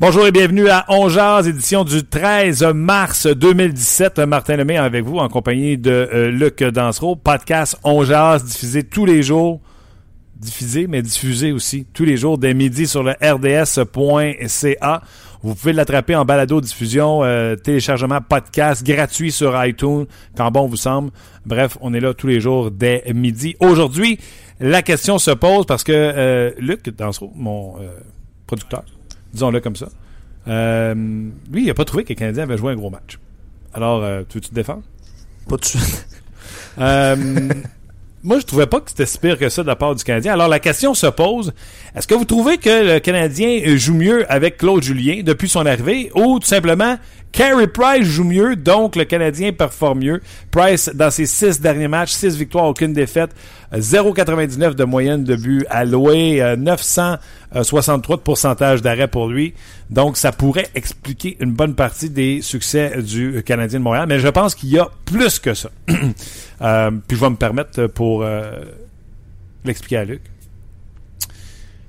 Bonjour et bienvenue à Ongeaz, édition du 13 mars 2017. Martin Lemay avec vous en compagnie de euh, Luc Dansereau. Podcast Ongeaz diffusé tous les jours. Diffusé, mais diffusé aussi tous les jours dès midi sur le rds.ca. Vous pouvez l'attraper en balado-diffusion, euh, téléchargement podcast gratuit sur iTunes, quand bon vous semble. Bref, on est là tous les jours dès midi. Aujourd'hui, la question se pose parce que euh, Luc Dansereau, mon producteur, disons-le comme ça. Euh, lui, il n'a pas trouvé que les Canadiens avaient joué un gros match. Alors, euh, tu veux te défendre? Pas de suite. Euh, moi, je trouvais pas que c'était si pire que ça de la part du Canadien. Alors, la question se pose, est-ce que vous trouvez que le Canadien joue mieux avec Claude Julien depuis son arrivée ou tout simplement Carey Price joue mieux, donc le Canadien performe mieux. Price, dans ses six derniers matchs, six victoires, aucune défaite, 0,99 de moyenne de but alloué, 963 de pourcentage d'arrêt pour lui. Donc, ça pourrait expliquer une bonne partie des succès du Canadien de Montréal. Mais je pense qu'il y a plus que ça. euh, puis je vais me permettre pour euh, l'expliquer à Luc.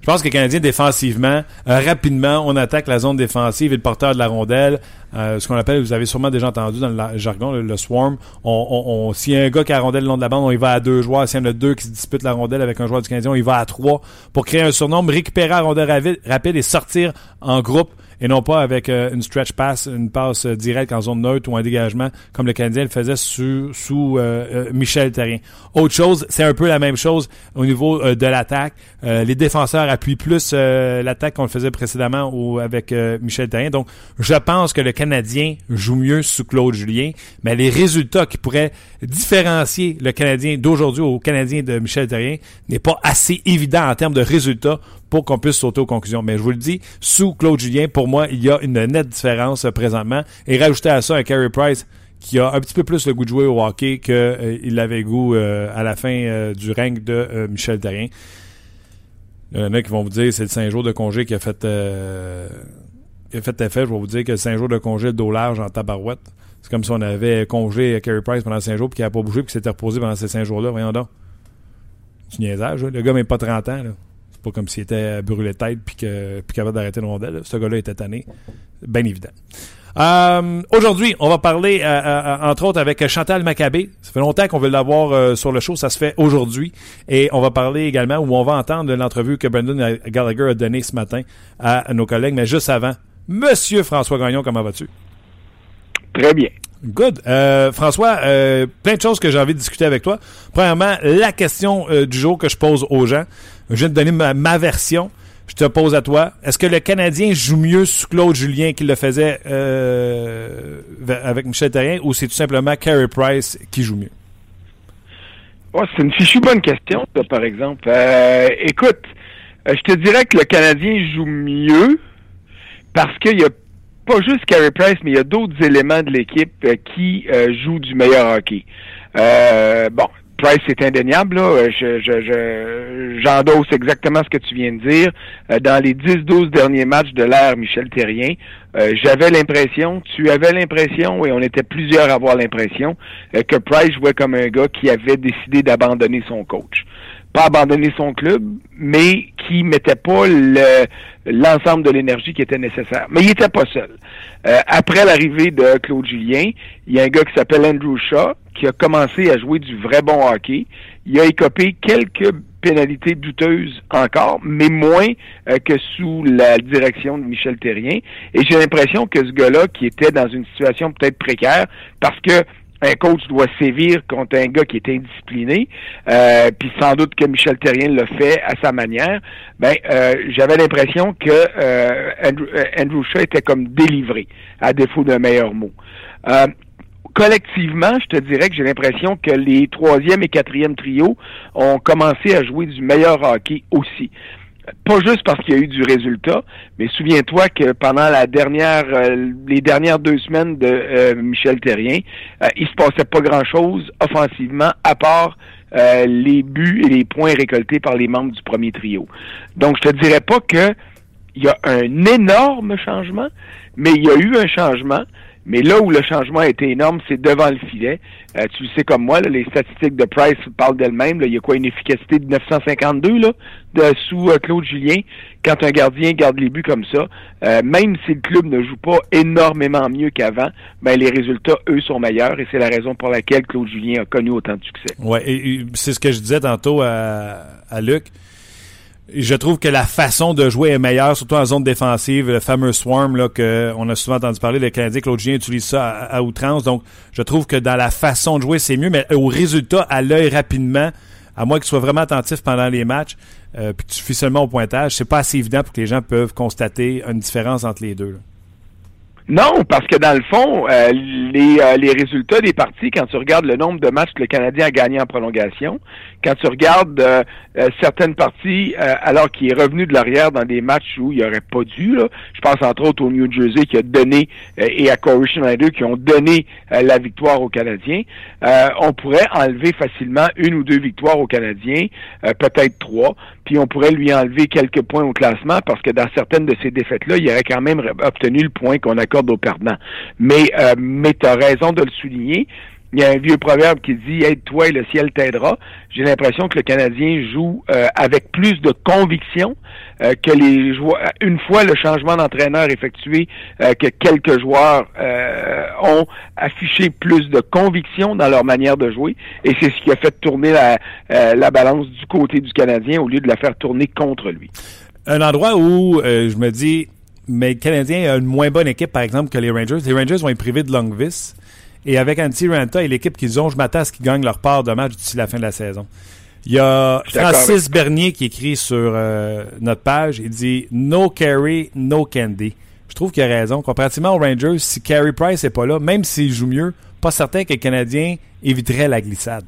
Je pense que les Canadiens, défensivement, euh, rapidement, on attaque la zone défensive et le porteur de la rondelle. Euh, ce qu'on appelle, vous avez sûrement déjà entendu dans le jargon, le, swarm. On, on, on S'il y a un gars qui a la rondelle le long de la bande, on y va à deux joueurs. S'il y en a deux qui se disputent la rondelle avec un joueur du Canadien, on y va à trois pour créer un surnombre, récupérer la rondelle rapide et sortir en groupe et non pas avec euh, une stretch pass, une passe euh, directe en zone neutre ou un dégagement comme le Canadien le faisait sous, sous euh, Michel Terrien. Autre chose, c'est un peu la même chose au niveau de l'attaque. les défenseurs appuient plus l'attaque qu'on le faisait précédemment ou avec Michel Terrien. Donc, je pense que le Canadien joue mieux sous Claude Julien, mais les résultats qui pourraient différencier le Canadien d'aujourd'hui au Canadien de Michel Terrien n'est pas assez évident en termes de résultats pour qu'on puisse sauter aux conclusions. Mais je vous le dis, sous Claude Julien, pour moi, il y a une nette différence euh, présentement. Et rajouter à ça un Carey Price qui a un petit peu plus le goût de jouer au hockey qu'il euh, avait goût euh, à la fin du règne de Michel Terrien. Il y en a qui vont vous dire c'est le 5 jours de congé qui a fait fait effet. Je vais vous dire que le 5 jours de congé dos large en tabarouette. C'est comme si on avait congé Carey Price pendant 5 jours puis qu'il n'a pas bougé puis qu'il s'était reposé pendant ces 5 jours-là. Voyons donc. C'est niaisage. Le gars même pas 30 ans. Là pas comme s'il était brûlé tête puis que puis capable d'arrêter une rondelle. Ce gars-là était tanné. Bien évident. Euh, Aujourd'hui, on va parler, euh, euh, entre autres, avec Chantal Maccabé. Ça fait longtemps qu'on veut l'avoir sur le show. Ça se fait aujourd'hui. Et on va parler également, où on va entendre l'entrevue que Brendan Gallagher a donnée ce matin à nos collègues. Mais juste avant, Monsieur François Gagnon, comment vas-tu? Très bien. Good. Euh, François, euh, plein de choses que j'ai envie de discuter avec toi. Premièrement, la question euh, du jour que je pose aux gens. Je viens de donner ma, version. Je te pose à toi. Est-ce que le Canadien joue mieux sous Claude Julien qu'il le faisait avec Michel Terrien ou c'est tout simplement Carey Price qui joue mieux? c'est une fichue bonne question, ça, par exemple. écoute, je te dirais que le Canadien joue mieux parce qu'il y a pas juste Carey Price, mais il y a d'autres éléments de l'équipe euh, qui euh, jouent du meilleur hockey. Euh, bon, Price, c'est indéniable. Là. Je, j'endosse exactement ce que tu viens de dire. dans les 10-12 derniers matchs de l'ère Michel Terrien, j'avais l'impression, tu avais l'impression, et on était plusieurs à avoir l'impression, que Price jouait comme un gars qui avait décidé d'abandonner son coach pas abandonner son club, mais qui mettait pas l'ensemble de l'énergie qui était nécessaire. Mais il n'était pas seul. Euh, après l'arrivée de Claude Julien, il y a un gars qui s'appelle Andrew Shaw qui a commencé à jouer du vrai bon hockey. Il a écopé quelques pénalités douteuses encore, mais moins euh, que sous la direction de Michel Terrien. Et j'ai l'impression que ce gars-là, qui était dans une situation peut-être précaire, parce que un coach doit sévir contre un gars qui est indiscipliné, euh, puis sans doute que Michel Terrien le fait à sa manière, ben euh, j'avais l'impression que euh, Andrew, Andrew, Shaw était comme délivré, à défaut d'un meilleur mot. collectivement, je te dirais que j'ai l'impression que les troisième et quatrième trios ont commencé à jouer du meilleur hockey aussi pas juste parce qu'il y a eu du résultat, mais souviens-toi que pendant la dernière, euh, les dernières deux semaines de euh, Michel Terrien, euh, il se passait pas grand-chose offensivement à part les buts et les points récoltés par les membres du premier trio. Donc, je te dirais pas que il y a un énorme changement, mais il y a eu un changement. Mais là où le changement a été énorme, c'est devant le filet. Euh, tu le sais comme moi, les statistiques de Price parlent d'elles-mêmes. Il y a quoi, une efficacité de 952 là, sous euh, Claude Julien? Quand un gardien garde les buts comme ça, euh, même si le club ne joue pas énormément mieux qu'avant, ben les résultats, eux, sont meilleurs et c'est la raison pour laquelle Claude Julien a connu autant de succès. Ouais, et, c'est ce que je disais tantôt à, à Luc je trouve que la façon de jouer est meilleure, surtout en zone défensive, le fameux swarm là que on a souvent entendu parler, le Canadien Claude Gien utilise ça à, outrance. Donc, je trouve que dans la façon de jouer, c'est mieux, mais au résultat, à l'œil rapidement, à moins qu'il soit vraiment attentif pendant les matchs, euh, puis que tu suffis seulement au pointage, c'est pas assez évident pour que les gens peuvent constater une différence entre les deux. Non, parce que dans le fond, euh, les, euh, les résultats des parties, quand tu regardes le nombre de matchs que le Canadien a gagné en prolongation, quand tu regardes euh, certaines parties alors qu'il est revenu de l'arrière dans des matchs où il aurait pas dû, là, je pense entre autres au New Jersey qui a donné et à Corey Schneider qui ont donné la victoire aux Canadiens, on pourrait enlever facilement une ou deux victoires aux Canadiens, peut-être trois, puis on pourrait lui enlever quelques points au classement parce que dans certaines de ces défaites-là, il aurait quand même obtenu le point qu'on accorde Mais, euh, mais tu as raison de le souligner. Il y a un vieux proverbe qui dit Aide-toi et le ciel t'aidera. J'ai l'impression que le Canadien joue euh, avec plus de conviction euh, que les joueurs. Une fois le changement d'entraîneur effectué, euh, que quelques joueurs ont affiché plus de conviction dans leur manière de jouer. Et c'est ce qui a fait tourner la, la balance du côté du Canadien au lieu de la faire tourner contre lui. Un endroit où je me dis, mais le Canadien a une moins bonne équipe, par exemple, que les Rangers. Les Rangers vont être privés de Longvis. Et avec Antti Ranta et l'équipe qu'ils ont, je m'attends à ce qu'ils gagnent leur part de match d'ici la fin de la saison. Il y a Francis Bernier qui écrit sur euh, notre page, il dit « No carry, no candy ». Je trouve qu'il a raison. Comparativement aux Rangers, si Carey Price n'est pas là, même s'il joue mieux, pas certain que le Canadien éviterait la glissade.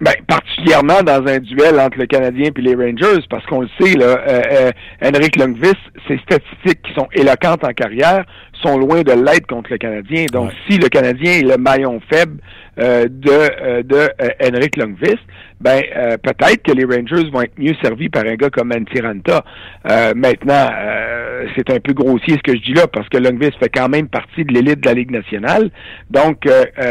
Ben, particulièrement dans un duel entre le Canadien et les Rangers, parce qu'on le sait, là, euh, euh, Henrik Lundqvist, ses statistiques qui sont éloquentes en carrière sont loin de l'aide contre le Canadien. Donc, si le Canadien est le maillon faible euh, de, euh, de Henrik Lundqvist, ben peut-être que les Rangers vont être mieux servis par un gars comme Antiranta. maintenant, c'est un peu grossier ce que je dis là, parce que Lundqvist fait quand même partie de l'élite de la Ligue nationale. Donc,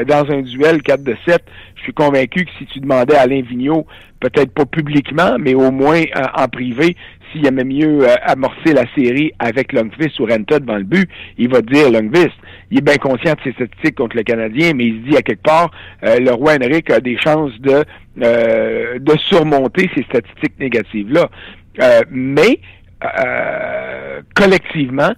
dans un duel 4 de 7, je suis convaincu que si tu demandais à Alain Vigneault, peut-être pas publiquement, mais au moins euh, en privé, s'il aimait mieux euh, amorcer la série avec Longfist ou Renta devant le but, il va dire Longfist. Il est bien conscient de ses statistiques contre le Canadien, mais il se dit à quelque part, euh, le roi Henrik a des chances de, de surmonter ces statistiques négatives-là. mais collectivement,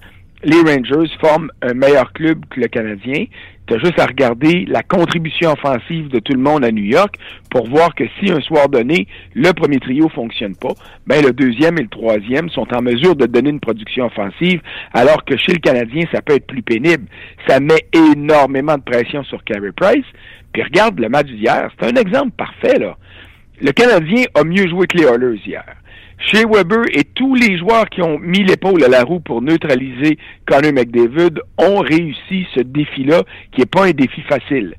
les Rangers forment un meilleur club que le Canadien. Tu as juste à regarder la contribution offensive de tout le monde à New York pour voir que si un soir donné, le premier trio fonctionne pas, ben le deuxième et le troisième sont en mesure de donner une production offensive, alors que chez le Canadien, ça peut être plus pénible. Ça met énormément de pression sur Carey Price. Puis regarde le match d'hier, c'est un exemple parfait, là. Le Canadien a mieux joué que les Oilers hier. Chez Weber et tous les joueurs qui ont mis l'épaule à la roue pour neutraliser Connor McDavid ont réussi ce défi-là, qui n'est pas un défi facile.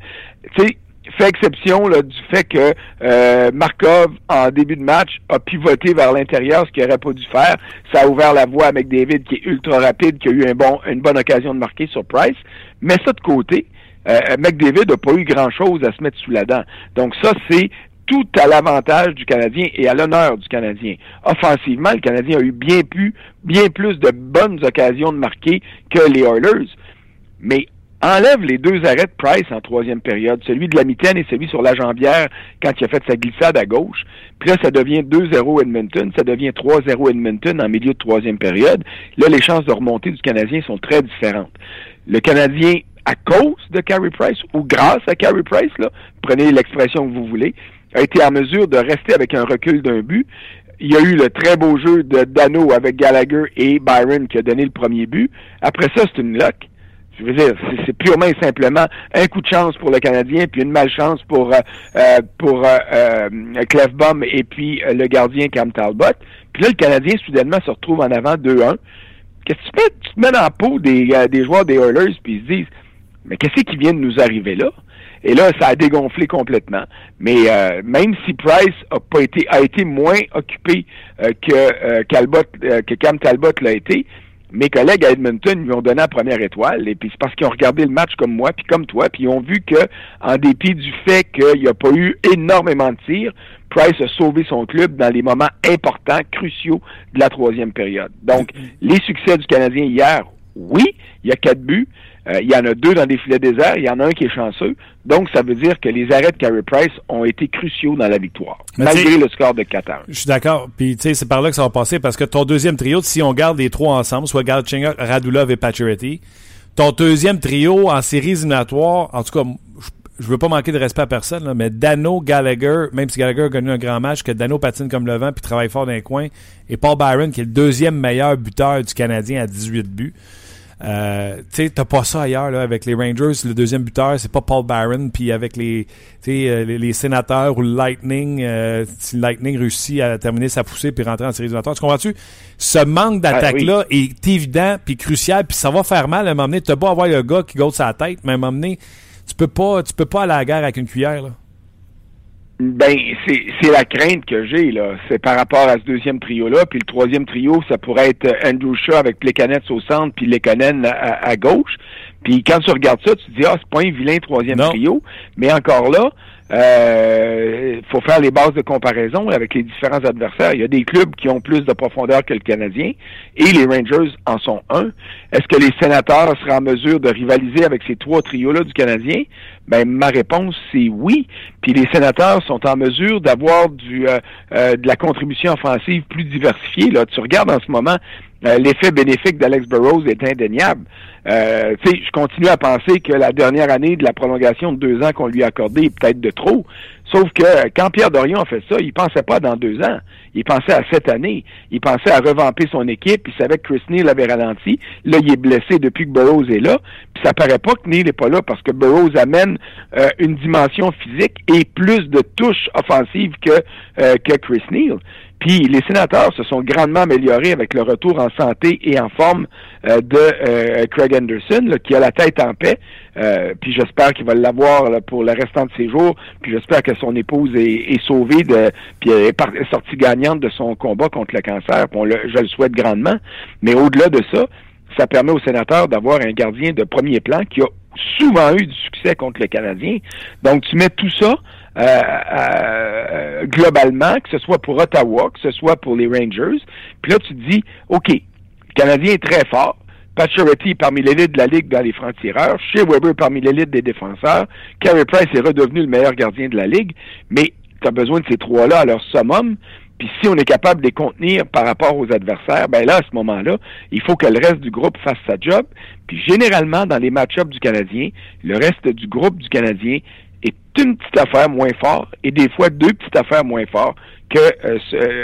Tu sais, fait exception là, du fait que euh, Markov, en début de match, a pivoté vers l'intérieur, ce qu'il n'aurait pas dû faire. Ça a ouvert la voie à McDavid, qui est ultra rapide, qui a eu une bonne occasion de marquer sur Price. Mais ça de côté, euh, McDavid n'a pas eu grand-chose à se mettre sous la dent. Donc ça, c'est tout à l'avantage du Canadien et à l'honneur du Canadien. Offensivement, le Canadien a eu bien plus, bien plus de bonnes occasions de marquer que les Oilers. Mais enlève les deux arrêts de Price en troisième période, celui de la mitaine et celui sur la jambière quand il a fait sa glissade à gauche. Puis là, ça devient 2-0 Edmonton, ça devient 3-0 Edmonton en milieu de troisième période. Là, les chances de remonter du Canadien sont très différentes. Le Canadien, à cause de Carey Price ou grâce à Carey Price, là, prenez l'expression que vous voulez, a été en mesure de rester avec un recul d'un but. Il y a eu le très beau jeu de Dano avec Gallagher et Byron qui a donné le premier but. Après ça, c'est une luck. Je veux dire, c'est purement et simplement un coup de chance pour le Canadien, puis une malchance pour euh, euh pour euh, euh Clefbaum et puis le gardien Cam Talbot. Puis là, le Canadien, soudainement, se retrouve en avant 2-1. Qu'est-ce que tu fais? Tu te mets dans la peau des, des joueurs des Oilers, puis ils se disent, mais qu'est-ce qui vient de nous arriver là? Et là, ça a dégonflé complètement. Mais même si Price a pas été a été moins occupé que Talbot, que Cam Talbot l'a été, mes collègues à Edmonton lui ont donné la première étoile, et puis c'est parce qu'ils ont regardé le match comme moi, puis comme toi, puis ils ont vu que, en dépit du fait qu'il n'y a pas eu énormément de tirs, Price a sauvé son club dans les moments importants, cruciaux de la troisième période. Donc, les succès du Canadien hier, oui, il y a quatre buts, euh, il y en a deux dans des filets déserts, il y en a un qui est chanceux. Donc, ça veut dire que les arrêts de Carey Price ont été cruciaux dans la victoire, malgré le score de 4 Je suis d'accord. Puis, tu sais, c'est par là que ça va passer parce que ton deuxième trio, si on garde les trois ensemble, soit Galchenyuk, Radulov et Pacioretty, ton deuxième trio en séries éliminatoires, en tout cas, je veux pas manquer de respect à personne, mais Dano, Gallagher, même si Gallagher a gagné un grand match, que Dano patine comme le vent puis travaille fort dans les coins, et Paul Byron, qui est le deuxième meilleur buteur du Canadien à 18 buts. Euh, tu sais, t'as pas ça ailleurs là, avec les Rangers. Le deuxième buteur, c'est pas Paul Barron. Puis avec les, euh, les, les, sénateurs ou le Lightning, euh, si le Lightning réussit à terminer sa poussée puis rentrer en série éliminatoire, tu comprends-tu? Ce manque ah, d'attaque-là est évident puis crucial. Puis ça va faire mal à un moment donné. T'as pas avoir le gars qui goûte sa tête, mais à un moment donné, tu peux pas, tu peux pas aller à la guerre avec une cuillère. Là. Ben, c'est la crainte que j'ai, là. C'est par rapport à ce deuxième trio-là. Puis le troisième trio, ça pourrait être Andrew Shaw avec Plekanec au centre, puis Lekonen à, à, gauche. Puis quand tu regardes ça, tu te dis, ah, c'est pas un vilain troisième trio. Mais encore là, il euh, faut faire les bases de comparaison avec les différents adversaires. Il y a des clubs qui ont plus de profondeur que le Canadien et les Rangers en sont un. Est-ce que les sénateurs seraient en mesure de rivaliser avec ces trois trios-là du Canadien? Ben, ma réponse, c'est oui. Puis les sénateurs sont en mesure d'avoir du euh, euh, de la contribution offensive plus diversifiée. Là, tu regardes en ce moment euh, l'effet bénéfique d'Alex Burrows est indéniable. Euh, je continue à penser que la dernière année de la prolongation de deux ans qu'on lui a accordée est peut-être de trop. Sauf que quand Pierre Dorion a fait ça, il pensait pas dans deux ans. Il pensait à sept années. Il pensait à revamper son équipe. Il savait que Chris Neal avait ralenti. Là, il est blessé depuis que Burroughs est là. Puis ça paraît pas que Neal n'est pas là parce que Burroughs amène euh, une dimension physique et plus de touches offensives que, euh, que Chris Neal. Puis les sénateurs se sont grandement améliorés avec le retour en santé et en forme euh, de euh, Craig Anderson, qui a la tête en paix. Euh, puis j'espère qu'il va l'avoir pour le restant de ses jours. Puis j'espère que son épouse est, sauvée de, puis est, sortie gagnante de son combat contre le cancer. je le souhaite grandement. Mais au-delà de ça, ça permet aux sénateurs d'avoir un gardien de premier plan qui a souvent eu du succès contre le Canadien. Donc tu mets tout ça euh, euh, globalement, que ce soit pour Ottawa, que ce soit pour les Rangers. Puis là, tu te dis, OK, le Canadien est très fort. Pacioretty parmi l'élite de la Ligue dans les francs-tireurs. Shea Weber parmi l'élite des défenseurs. Carey Price est redevenu le meilleur gardien de la Ligue. Mais tu as besoin de ces trois-là à leur summum. Puis si on est capable de les contenir par rapport aux adversaires, ben là, à ce moment-là, il faut que le reste du groupe fasse sa job. Puis généralement, dans les match-ups du Canadien, le reste du groupe du Canadien une petite affaire moins fort et des fois deux petites affaires moins fortes que euh,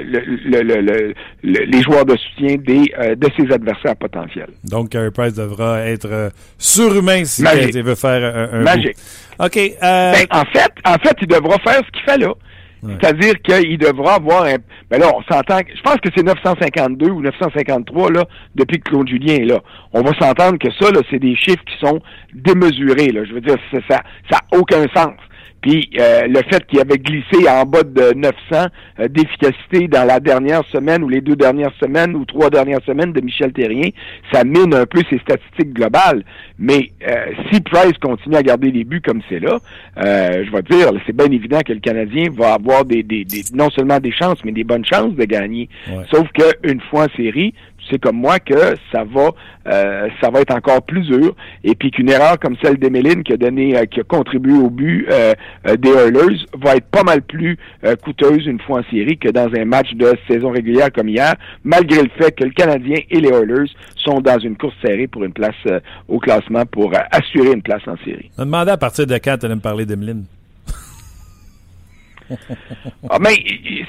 le, les joueurs de soutien des, euh, de ses adversaires potentiels. Donc, Carey Price devra être euh, surhumain si il veut faire un, Magique. OK. Ben, en, fait, en fait, il devra faire ce qu'il fait là. C'est-à-dire qu'il devra avoir un. Ben là, on s'entend. Je pense que c'est 952 ou 953 là depuis que Claude Julien est là. On va s'entendre que ça, là, c'est des chiffres qui sont démesurés. Là. Je veux dire, ça, ça, ça a aucun sens. Puis euh, le fait qu'il avait glissé en bas de 900 euh, d'efficacité dans la dernière semaine ou les deux dernières semaines ou trois dernières semaines de Michel Terrien, ça mine un peu ses statistiques globales. Mais euh, si Price continue à garder les buts comme c'est là, je vais dire, c'est bien évident que le Canadien va avoir des, des, non seulement des chances, mais des bonnes chances de gagner. Sauf qu'une fois en série, c'est comme moi que ça va euh, ça va être encore plus dur. Et puis qu'une erreur comme celle d'Emeline qui a donné euh, qui a contribué au but euh, des Oilers va être pas mal plus coûteuse une fois en série que dans un match de saison régulière comme hier malgré le fait que le Canadien et les Oilers sont dans une course serrée pour une place au classement pour assurer une place en série. On demandait à partir de quand tu allais me parler d'Emeline. Ah, mais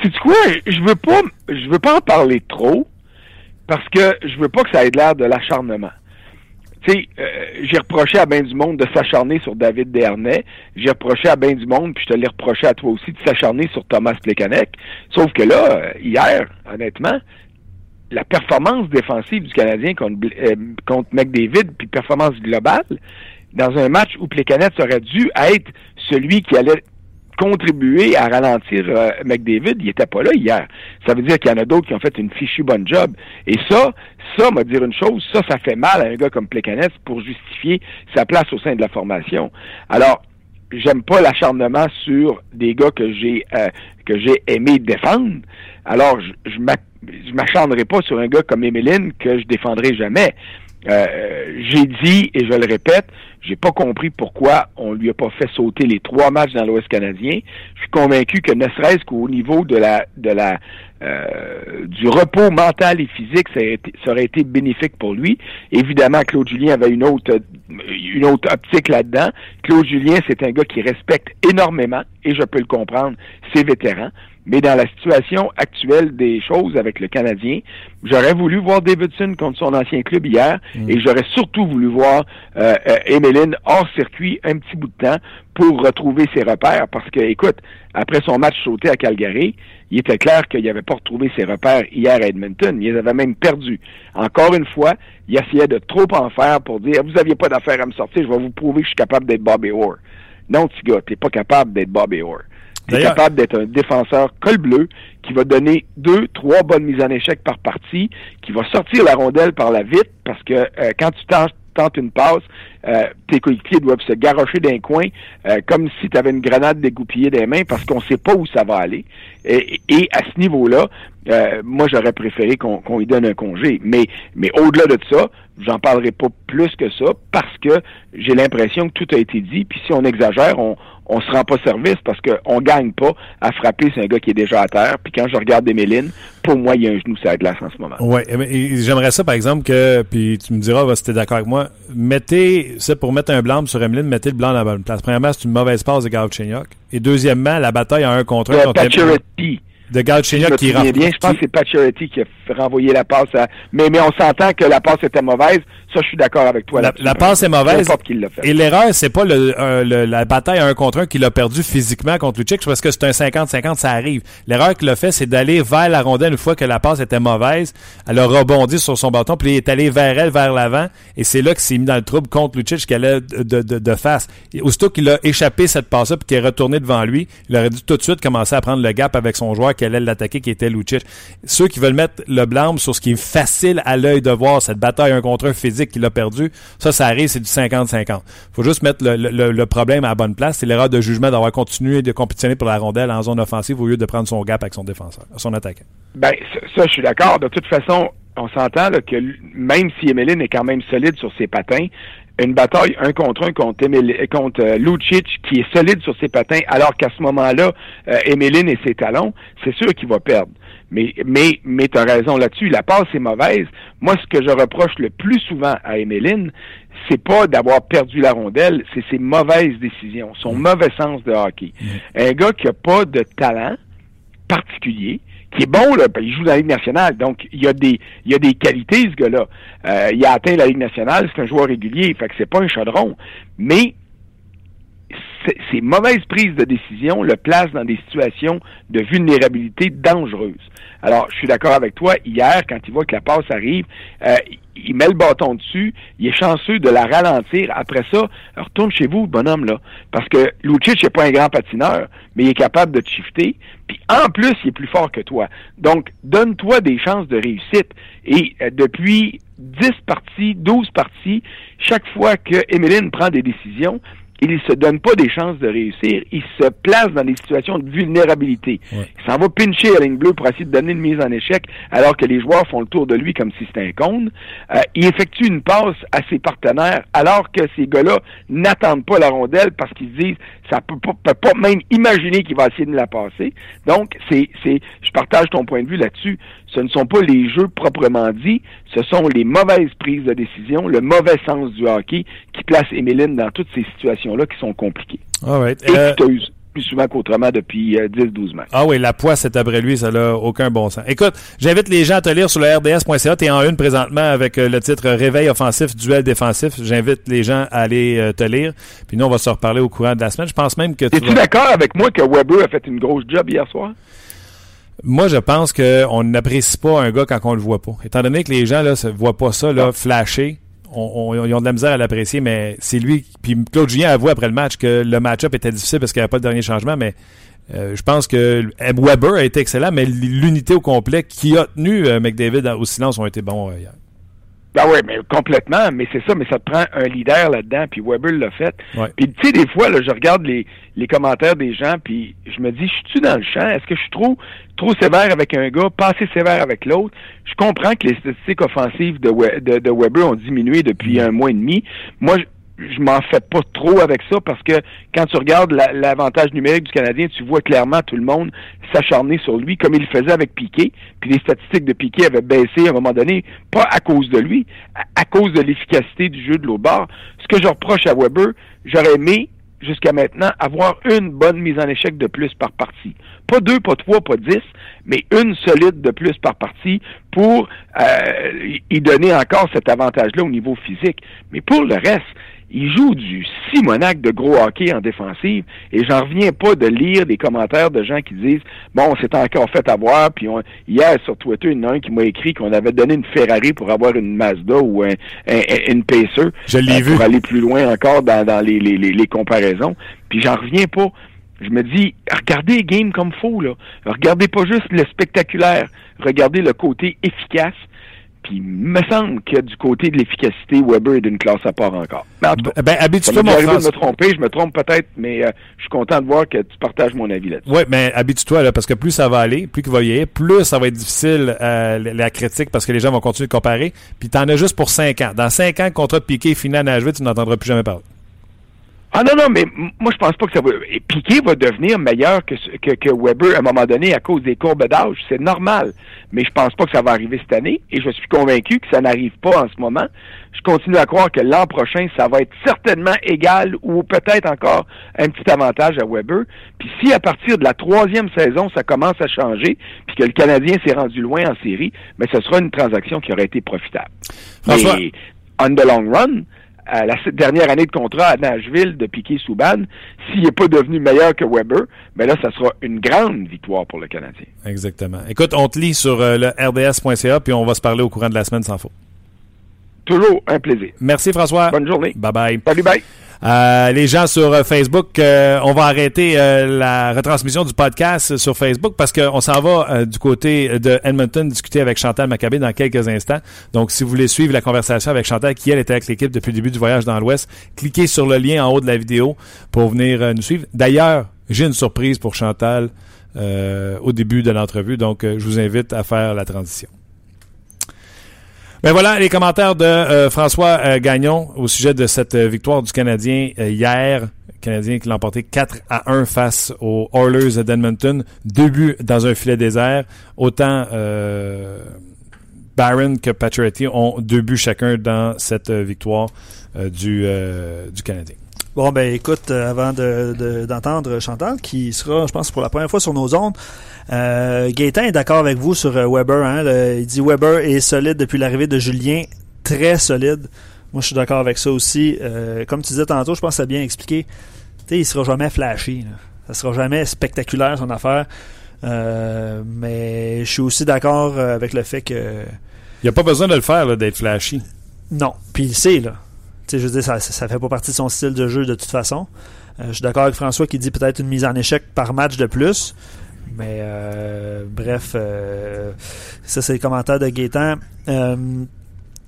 c'est quoi? Je veux pas je veux pas en parler trop parce que je veux pas que ça ait l'air de l'acharnement. tu sais, euh, j'ai reproché à bien du monde de s'acharner sur David Dernay. J'ai reproché à bien du monde, puis je te l'ai reproché à toi aussi, de s'acharner sur Thomas Plekanec. Sauf que là, euh, hier, honnêtement, la performance défensive du Canadien contre, euh, contre McDavid, puis performance globale, dans un match où Plekanec aurait dû être celui qui allait contribuer à ralentir euh, McDavid, il était pas là hier. Ça veut dire qu'il y en a d'autres qui ont fait une fichue bonne job. Et ça, ça, m'a dire une chose, ça, ça fait mal à un gars comme Plekanec pour justifier sa place au sein de la formation. Alors, j'aime pas l'acharnement sur des gars que j'ai euh, que j'ai aimé défendre. Alors, je, je m'acharnerai pas sur un gars comme Emeline que je défendrai jamais. Euh, j'ai dit, et je le répète, j'ai pas compris pourquoi on lui a pas fait sauter les trois matchs dans l'Ouest canadien. Je suis convaincu que ne serait-ce qu'au niveau de la de la euh, du repos mental et physique, ça, ça, aurait été bénéfique pour lui. Évidemment, Claude Julien avait une autre une autre optique là-dedans. Claude Julien, c'est un gars qui respecte énormément, et je peux le comprendre, ses vétérans. Mais dans la situation actuelle des choses avec le Canadien, j'aurais voulu voir Davidson contre son ancien club hier mm. et j'aurais surtout voulu voir euh, euh hors circuit un petit bout de temps pour retrouver ses repères parce que, écoute, après son match sauté à Calgary, il était clair qu'il n'avait pas retrouvé ses repères hier à Edmonton. Il les avait même perdus. Encore une fois, il essayait de trop en faire pour dire, vous aviez pas d'affaire à me sortir, je vais vous prouver que je suis capable d'être Bobby Orr. Non, petit gars, t'es pas capable d'être Bobby Orr. T'es capable d'être un défenseur col bleu qui va donner deux, trois bonnes mises en échec par partie, qui va sortir la rondelle par la vite parce que euh, quand tu tentes, une passe, euh, tes coéquipiers doivent se garrocher d'un coin euh, comme si tu avais une grenade dégoupillée des mains parce qu'on sait pas où ça va aller. Et, à ce niveau-là, moi j'aurais préféré qu'on lui donne un congé. Mais, mais au-delà de ça, j'en parlerai pas plus que ça parce que j'ai l'impression que tout a été dit. Puis si on exagère, on, on se rend pas service parce qu'on gagne pas à frapper c'est un gars qui est déjà à terre. Puis quand je regarde Emeline, pour moi, il y a un genou sur la glace en ce moment. Oui, j'aimerais ça, par exemple, que, puis tu me diras si tu es d'accord avec moi, mettez, c'est pour mettre un blanc sur Emeline, mettez le blanc dans la bonne place. Premièrement, c'est une mauvaise passe de Galchenyuk. Et deuxièmement, la bataille à un contre un contre de Galchenyuk qui rentre. bien, je pense que c'est Pacioretty qui a renvoyé la passe à... mais, mais on s'entend que la passe était mauvaise. Ça, je suis d'accord avec toi. La, la passe est mauvaise. Et l'erreur, c'est pas le, la bataille à un contre un qu'il a perdu physiquement contre Lucic, parce que c'est un 50-50, ça arrive. L'erreur qu'il a fait, c'est d'aller vers la rondelle une fois que la passe était mauvaise. Elle a rebondi sur son bâton, puis il est allé vers elle, vers l'avant. Et c'est là qu'il s'est mis dans le trouble contre Lucic, qu'elle allait de, de, de, face. Et aussitôt qu'il a échappé cette passe-là, puis qu'il est retourné devant lui, il aurait dû tout de suite commencer à prendre le gap avec son joueur qui allait l'attaquer, qui était Lucic. Ceux qui veulent mettre le blâme sur ce qui est facile à l'œil de voir, cette bataille un contre un physique qu'il a perdu, ça, ça arrive, c'est du 50-50. faut juste mettre le, problème à la bonne place. C'est l'erreur de jugement d'avoir continué de compétitionner pour la rondelle en zone offensive au lieu de prendre son gap avec son défenseur, son attaquant. Ben, ça, je suis d'accord. De toute façon, on s'entend que même si Emeline est quand même solide sur ses patins, une bataille un contre un contre, contre euh, Lucic qui est solide sur ses patins, alors qu'à ce moment-là, euh, Emeline et ses talons, c'est sûr qu'il va perdre. Mais, mais, mais tu as raison là-dessus. La passe est mauvaise. Moi, ce que je reproche le plus souvent à Emeline, c'est pas d'avoir perdu la rondelle, c'est ses mauvaises décisions, son mm. mauvais sens de hockey. Mm. Un gars qui a pas de talent particulier, qui est bon, là, il joue dans la Ligue nationale, donc il y a des, il y a des qualités, ce gars-là. Euh, il a atteint la Ligue nationale, c'est un joueur régulier, fait que c'est pas un chaudron. Mais ces mauvaises prises de décision le placent dans des situations de vulnérabilité dangereuses. Alors, je suis d'accord avec toi. Hier, quand il voit que la passe arrive, euh, il met le bâton dessus. Il est chanceux de la ralentir. Après ça, retourne chez vous, bonhomme là, parce que Lucic n'est pas un grand patineur, mais il est capable de te shifter. Puis en plus, il est plus fort que toi. Donc, donne-toi des chances de réussite. Et euh, depuis 10 parties, 12 parties, chaque fois que Emeline prend des décisions, il ne se donne pas des chances de réussir. Il se place dans des situations de vulnérabilité. Il s'en va pincher à ligne bleue pour essayer de donner une mise en échec alors que les joueurs font le tour de lui comme si c'était un cône. Euh, il effectue une passe à ses partenaires alors que ces gars-là n'attendent pas la rondelle parce qu'ils se disent ça peut pas, peut pas même imaginer qu'il va essayer de la passer. Donc, c'est, c'est, je partage ton point de vue là-dessus. Ce ne sont pas les jeux proprement dits, ce sont les mauvaises prises de décision, le mauvais sens du hockey qui place Emeline dans toutes ces situations-là qui sont compliquées. All right. Euh, plus souvent qu'autrement depuis 10-12 matchs. Ah oui, la poisse est après lui, ça n'a aucun bon sens. Écoute, j'invite les gens à te lire sur le rds.ca. Tu es en une présentement avec le titre Réveil offensif, duel défensif. J'invite les gens à aller te lire. Puis nous, on va se reparler au courant de la semaine. Je pense même que tu Es-tu d'accord avec moi que Weber a fait une grosse job hier soir? Moi, je pense qu'on n'apprécie pas un gars quand on le voit pas. Étant donné que les gens ne voient pas ça là, flasher, on, ils ont de la misère à l'apprécier, mais c'est lui. Puis Claude Julien avoue après le match que le match-up était difficile parce qu'il n'y avait pas de dernier changement, mais euh, je pense que Weber a été excellent, mais l'unité au complet qui a tenu euh, McDavid au silence ont été bons euh, hier. Ben oui, mais complètement, mais c'est ça, mais ça te prend un leader là-dedans, puis Weber l'a fait. Puis tu sais, des fois, là, je regarde les, les commentaires des gens, puis je me dis, je suis-tu dans le champ? Est-ce que je suis trop trop sévère avec un gars, pas assez sévère avec l'autre? Je comprends que les statistiques offensives de, de, de Weber ont diminué depuis mm. un mois et demi. Moi, je m'en fais pas trop avec ça parce que quand tu regardes l'avantage numérique du Canadien, tu vois clairement tout le monde s'acharner sur lui comme il le faisait avec Piquet. Puis les statistiques de Piquet avaient baissé à un moment donné, pas à cause de lui, à, cause de l'efficacité du jeu de l'autre bord. Ce que je reproche à Weber, j'aurais aimé jusqu'à maintenant avoir une bonne mise en échec de plus par partie. Pas deux, pas trois, pas dix, mais une solide de plus par partie pour euh, y donner encore cet avantage-là au niveau physique. Mais pour le reste, il joue du Simonac de gros hockey en défensive et j'en reviens pas de lire des commentaires de gens qui disent bon on s'est encore fait avoir puis hier sur Twitter il y en a un qui m'a écrit qu'on avait donné une Ferrari pour avoir une Mazda ou un, une Pacer Je l'ai euh, pour aller plus loin encore dans, dans les, les, les, comparaisons puis j'en reviens pas je me dis, regardez les games comme faux, là. Regardez pas juste le spectaculaire. Regardez le côté efficace. Puis, il me semble que du côté de l'efficacité, Weber est d'une classe à part encore. Mais en tout cas, ben, habitue-toi, mon de me tromper, je me trompe peut-être, mais euh, je suis content de voir que tu partages mon avis là-dessus. Oui, mais habitue-toi, là, parce que plus ça va aller, plus qu'il va y aller, plus ça va être difficile euh, la critique, parce que les gens vont continuer de comparer. Puis, t'en as juste pour 5 ans. Dans 5 ans, le contrat de Piqué final à Nashville, tu n'entendras plus jamais parler. Ah non, non, mais moi je pense pas que ça va. Piqué va devenir meilleur que, que, que, Weber à un moment donné à cause des courbes d'âge. C'est normal. Mais je pense pas que ça va arriver cette année. Et je suis convaincu que ça n'arrive pas en ce moment. Je continue à croire que l'an prochain, ça va être certainement égal ou peut-être encore un petit avantage à Weber. Puis si à partir de la troisième saison, ça commence à changer, puis que le Canadien s'est rendu loin en série, mais ce sera une transaction qui aurait été profitable. François... Mais on the long run, à la dernière année de contrat à Nashville de Piquet Souban, s'il n'est pas devenu meilleur que Weber, ben là, ça sera une grande victoire pour le Canadien. Exactement. Écoute, on te lit sur euh, le rds.ca, puis on va se parler au courant de la semaine sans faute. Toujours un plaisir. Merci François. Bonne journée. Bye bye. Salut, bye. Euh, les gens sur euh, Facebook, euh, on va arrêter la retransmission du podcast sur Facebook parce qu'on s'en va du côté de Edmonton discuter avec Chantal Maccabé dans quelques instants. Donc, si vous voulez suivre la conversation avec Chantal, qui elle était avec l'équipe depuis le début du voyage dans l'Ouest, cliquez sur le lien en haut de la vidéo pour venir nous suivre. D'ailleurs, j'ai une surprise pour Chantal au début de l'entrevue, donc je vous invite à faire la transition. Ben voilà les commentaires de euh, François euh, Gagnon au sujet de cette euh, victoire du Canadien hier. Canadien qui l'a emporté 4 à 1 face aux Oilers d'Edmonton. Deux buts dans un filet désert. Autant Barron que Pacioretty ont deux buts chacun dans cette victoire du, du Canadien. Bon, ben écoute, avant d'entendre de, Chantal, qui sera, je pense, pour la première fois sur nos ondes, euh, Gaétan est d'accord avec vous sur euh, Weber. Hein, il dit Weber est solide depuis l'arrivée de Julien, très solide. Moi, je suis d'accord avec ça aussi. Euh, comme tu disais tantôt, je pense que ça a bien expliqué. sais, il sera jamais flashy. Là. Ça sera jamais spectaculaire son affaire. Euh, mais je suis aussi d'accord avec le fait que. Il n'y a pas besoin de le faire d'être flashy. Non. Puis il sait, là. Je veux dire, ça, ça fait pas partie de son style de jeu de toute façon. je suis d'accord avec François qui dit peut-être une mise en échec par match de plus. Mais euh, bref, euh, ça c'est les commentaires de Gaétan. Euh,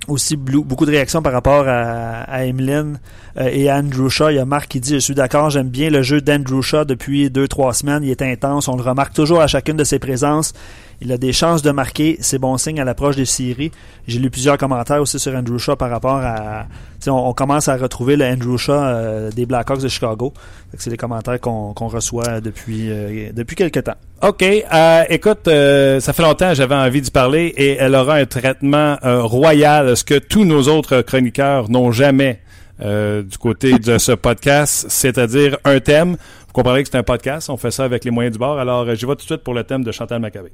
aussi beaucoup de réactions par rapport à, à Emeline et à Andrew Shaw. Il y a Marc qui dit Je suis d'accord, j'aime bien le jeu d'Andrew Shaw depuis deux, trois semaines. Il est intense. On le remarque toujours à chacune de ses présences. Il a des chances de marquer. C'est bon signe à l'approche des séries. J'ai lu plusieurs commentaires aussi sur Andrew Shaw par rapport à. On, on, commence à retrouver le Andrew Shaw euh, des Blackhawks de Chicago. C'est des commentaires qu'on reçoit depuis, euh, depuis quelques temps. OK. Euh, écoute, ça fait longtemps j'avais envie d'y parler et elle aura un traitement royal, ce que tous nos autres chroniqueurs n'ont jamais. du côté de ce podcast, c'est-à-dire un thème. Vous comprenez que c'est un podcast, on fait ça avec les moyens du bord. Alors, euh, j'y vais tout de suite pour le thème de Chantal Maccabé.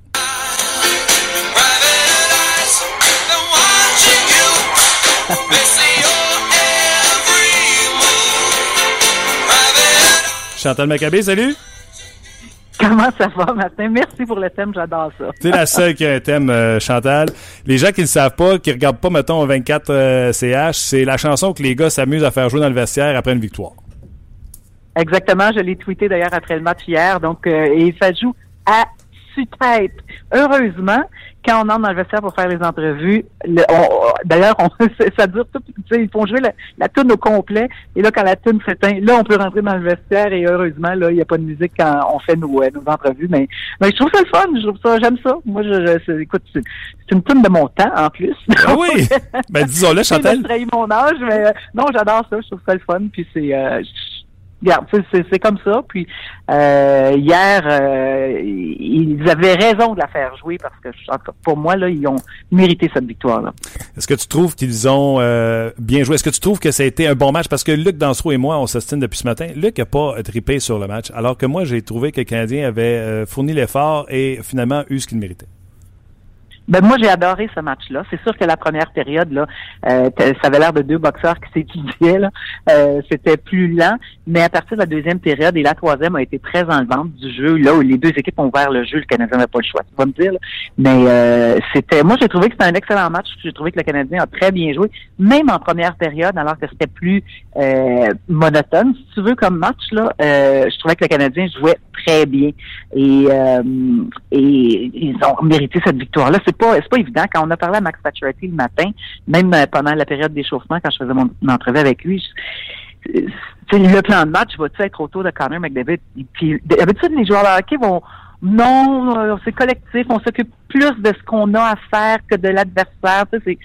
Chantal Maccabé, salut! Comment ça va, matin? Merci pour le thème, j'adore ça. T'es la seule qui a un thème, euh, Chantal. Les gens qui ne savent pas, qui regardent pas, mettons, 24 euh, CH, c'est la chanson que les gars s'amusent à faire jouer dans le vestiaire après une victoire. Exactement, je l'ai tweeté d'ailleurs après le match hier. Donc, euh, et ça joue à tête. Heureusement, quand on entre dans le vestiaire pour faire les entrevues, d'ailleurs, ça dure tout, ils font jouer la, la toune au complet, et là, quand la toune s'éteint, là, on peut rentrer dans le vestiaire, et heureusement, là, il n'y a pas de musique quand on fait nos, nos entrevues, mais, mais je trouve ça le fun, je trouve ça, j'aime ça. Moi, je, je écoute, c'est une toune de mon temps, en plus. Ah oui! ben, disons-le, Chantal. Je mon âge, mais euh, non, j'adore ça, je trouve ça le fun, puis c'est, euh, C'est comme ça. Puis euh, hier, euh, ils avaient raison de la faire jouer parce que pour moi, là, ils ont mérité cette victoire-là. Est-ce que tu trouves qu'ils ont euh, bien joué? Est-ce que tu trouves que ça a été un bon match? Parce que Luc Dansereau et moi, on s'estime depuis ce matin. Luc n'a pas trippé sur le match, alors que moi, j'ai trouvé que le Canadien avait fourni l'effort et finalement eu ce qu'il méritait. Ben moi j'ai adoré ce match-là. C'est sûr que la première période là, euh, ça avait l'air de deux boxeurs qui s'étudiaient là. Euh, c'était plus lent, mais à partir de la deuxième période et la troisième a été très enlevante du jeu là où les deux équipes ont ouvert le jeu. Le Canadien n'avait pas le choix, tu vas me dire. Mais euh, c'était, moi j'ai trouvé que c'était un excellent match. J'ai trouvé que le Canadien a très bien joué, même en première période, alors que c'était plus monotone, si tu veux comme match là. je trouvais que le Canadien jouait très bien et et ils ont mérité cette victoire là pas, c'est pas évident. Quand on a parlé à Max Pacioretty le matin, même euh, pendant la période d'échauffement, quand je faisais mon, entrevue avec lui, le plan de match va-tu être autour de Connor McDavid? Puis, d'habitude, les joueurs de hockey vont, non, euh, c'est collectif, on s'occupe plus de ce qu'on a à faire que de l'adversaire. c'est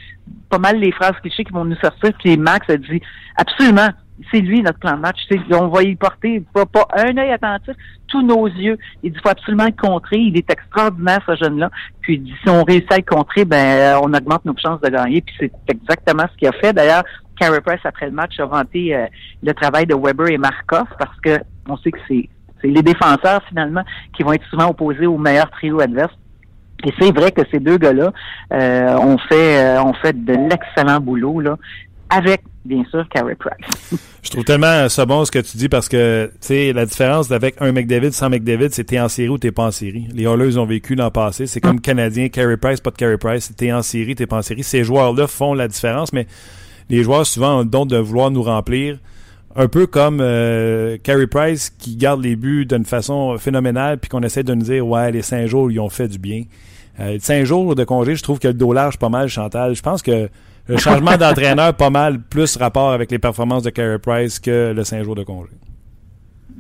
pas mal les phrases clichés qui vont nous sortir. Puis Max a dit, absolument, c'est lui notre plan de match. On va y porter pas, pas un œil attentif, tous nos yeux. Il dit faut absolument le contrer. Il est extraordinaire ce jeune-là. Puis si on réussit à le contrer, ben on augmente nos chances de gagner. Puis c'est exactement ce qu'il a fait. D'ailleurs, Carey Price après le match a vanté euh, le travail de Weber et Markov parce que on sait que c'est les défenseurs finalement qui vont être souvent opposés au meilleur trio adverse. Et c'est vrai que ces deux gars-là euh, ont fait euh, ont fait de l'excellent boulot là avec bien sûr, Carey Price. Je trouve tellement ça bon ce que tu dis parce que, tu sais, la différence avec un McDavid sans McDavid, c'est t'es en série ou t'es pas en série. Les Oilers ont vécu l'an passé. C'est comme mm. Canadien, Carey Price, pas de Carey Price. T'es en série, t'es pas en série. Ces joueurs-là font la différence, mais les joueurs souvent ont le don de vouloir nous remplir. Un peu comme euh, Carey Price qui garde les buts d'une façon phénoménale puis qu'on essaie de nous dire, ouais, les cinq jours, ils ont fait du bien. Euh, cinq jours de congé, je trouve que le dos large pas mal, Chantal. Je pense que le changement d'entraîneur, pas mal plus rapport avec les performances de Carey Price que le 5 jours de congé.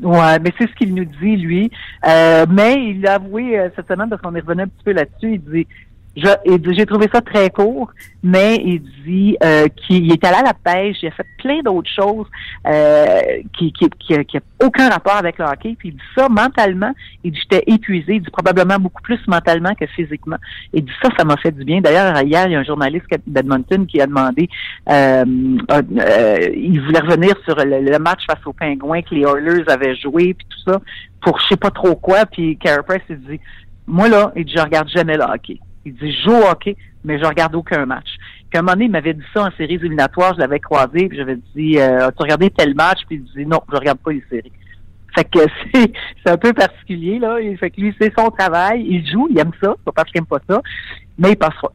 Ouais, mais c'est ce qu'il nous dit, lui. Euh, mais il a avoué euh, cette semaine, parce qu'on est revenu un petit peu là-dessus, il dit j'ai trouvé ça très court, mais il dit euh, qu'il est allé à la pêche, il a fait plein d'autres choses euh, qui qui, qui, qui, aucun rapport avec le hockey. Puis il dit ça mentalement, il dit j'étais épuisé, il dit probablement beaucoup plus mentalement que physiquement. Il dit ça, ça m'a fait du bien. D'ailleurs, hier, il y a un journaliste d'Edmonton qui a demandé, euh, euh, il voulait revenir sur le, match face aux Pingouins que les Oilers avaient joué, puis tout ça, pour je sais pas trop quoi. Puis Carey Price, il dit, moi là, il dit, je regarde jamais le hockey. Il dit, je joue au hockey, mais je regarde aucun match. Puis à un moment donné, il m'avait dit ça en séries éliminatoires, je l'avais croisé, puis j'avais dit, euh, as-tu regardé tel match? Puis il dit, non, je regarde pas les séries. Fait que c'est, c'est un peu particulier, là. Fait que lui, c'est son travail. Il joue, il aime ça. Pas parce qu'il aime pas ça. Mais il passera.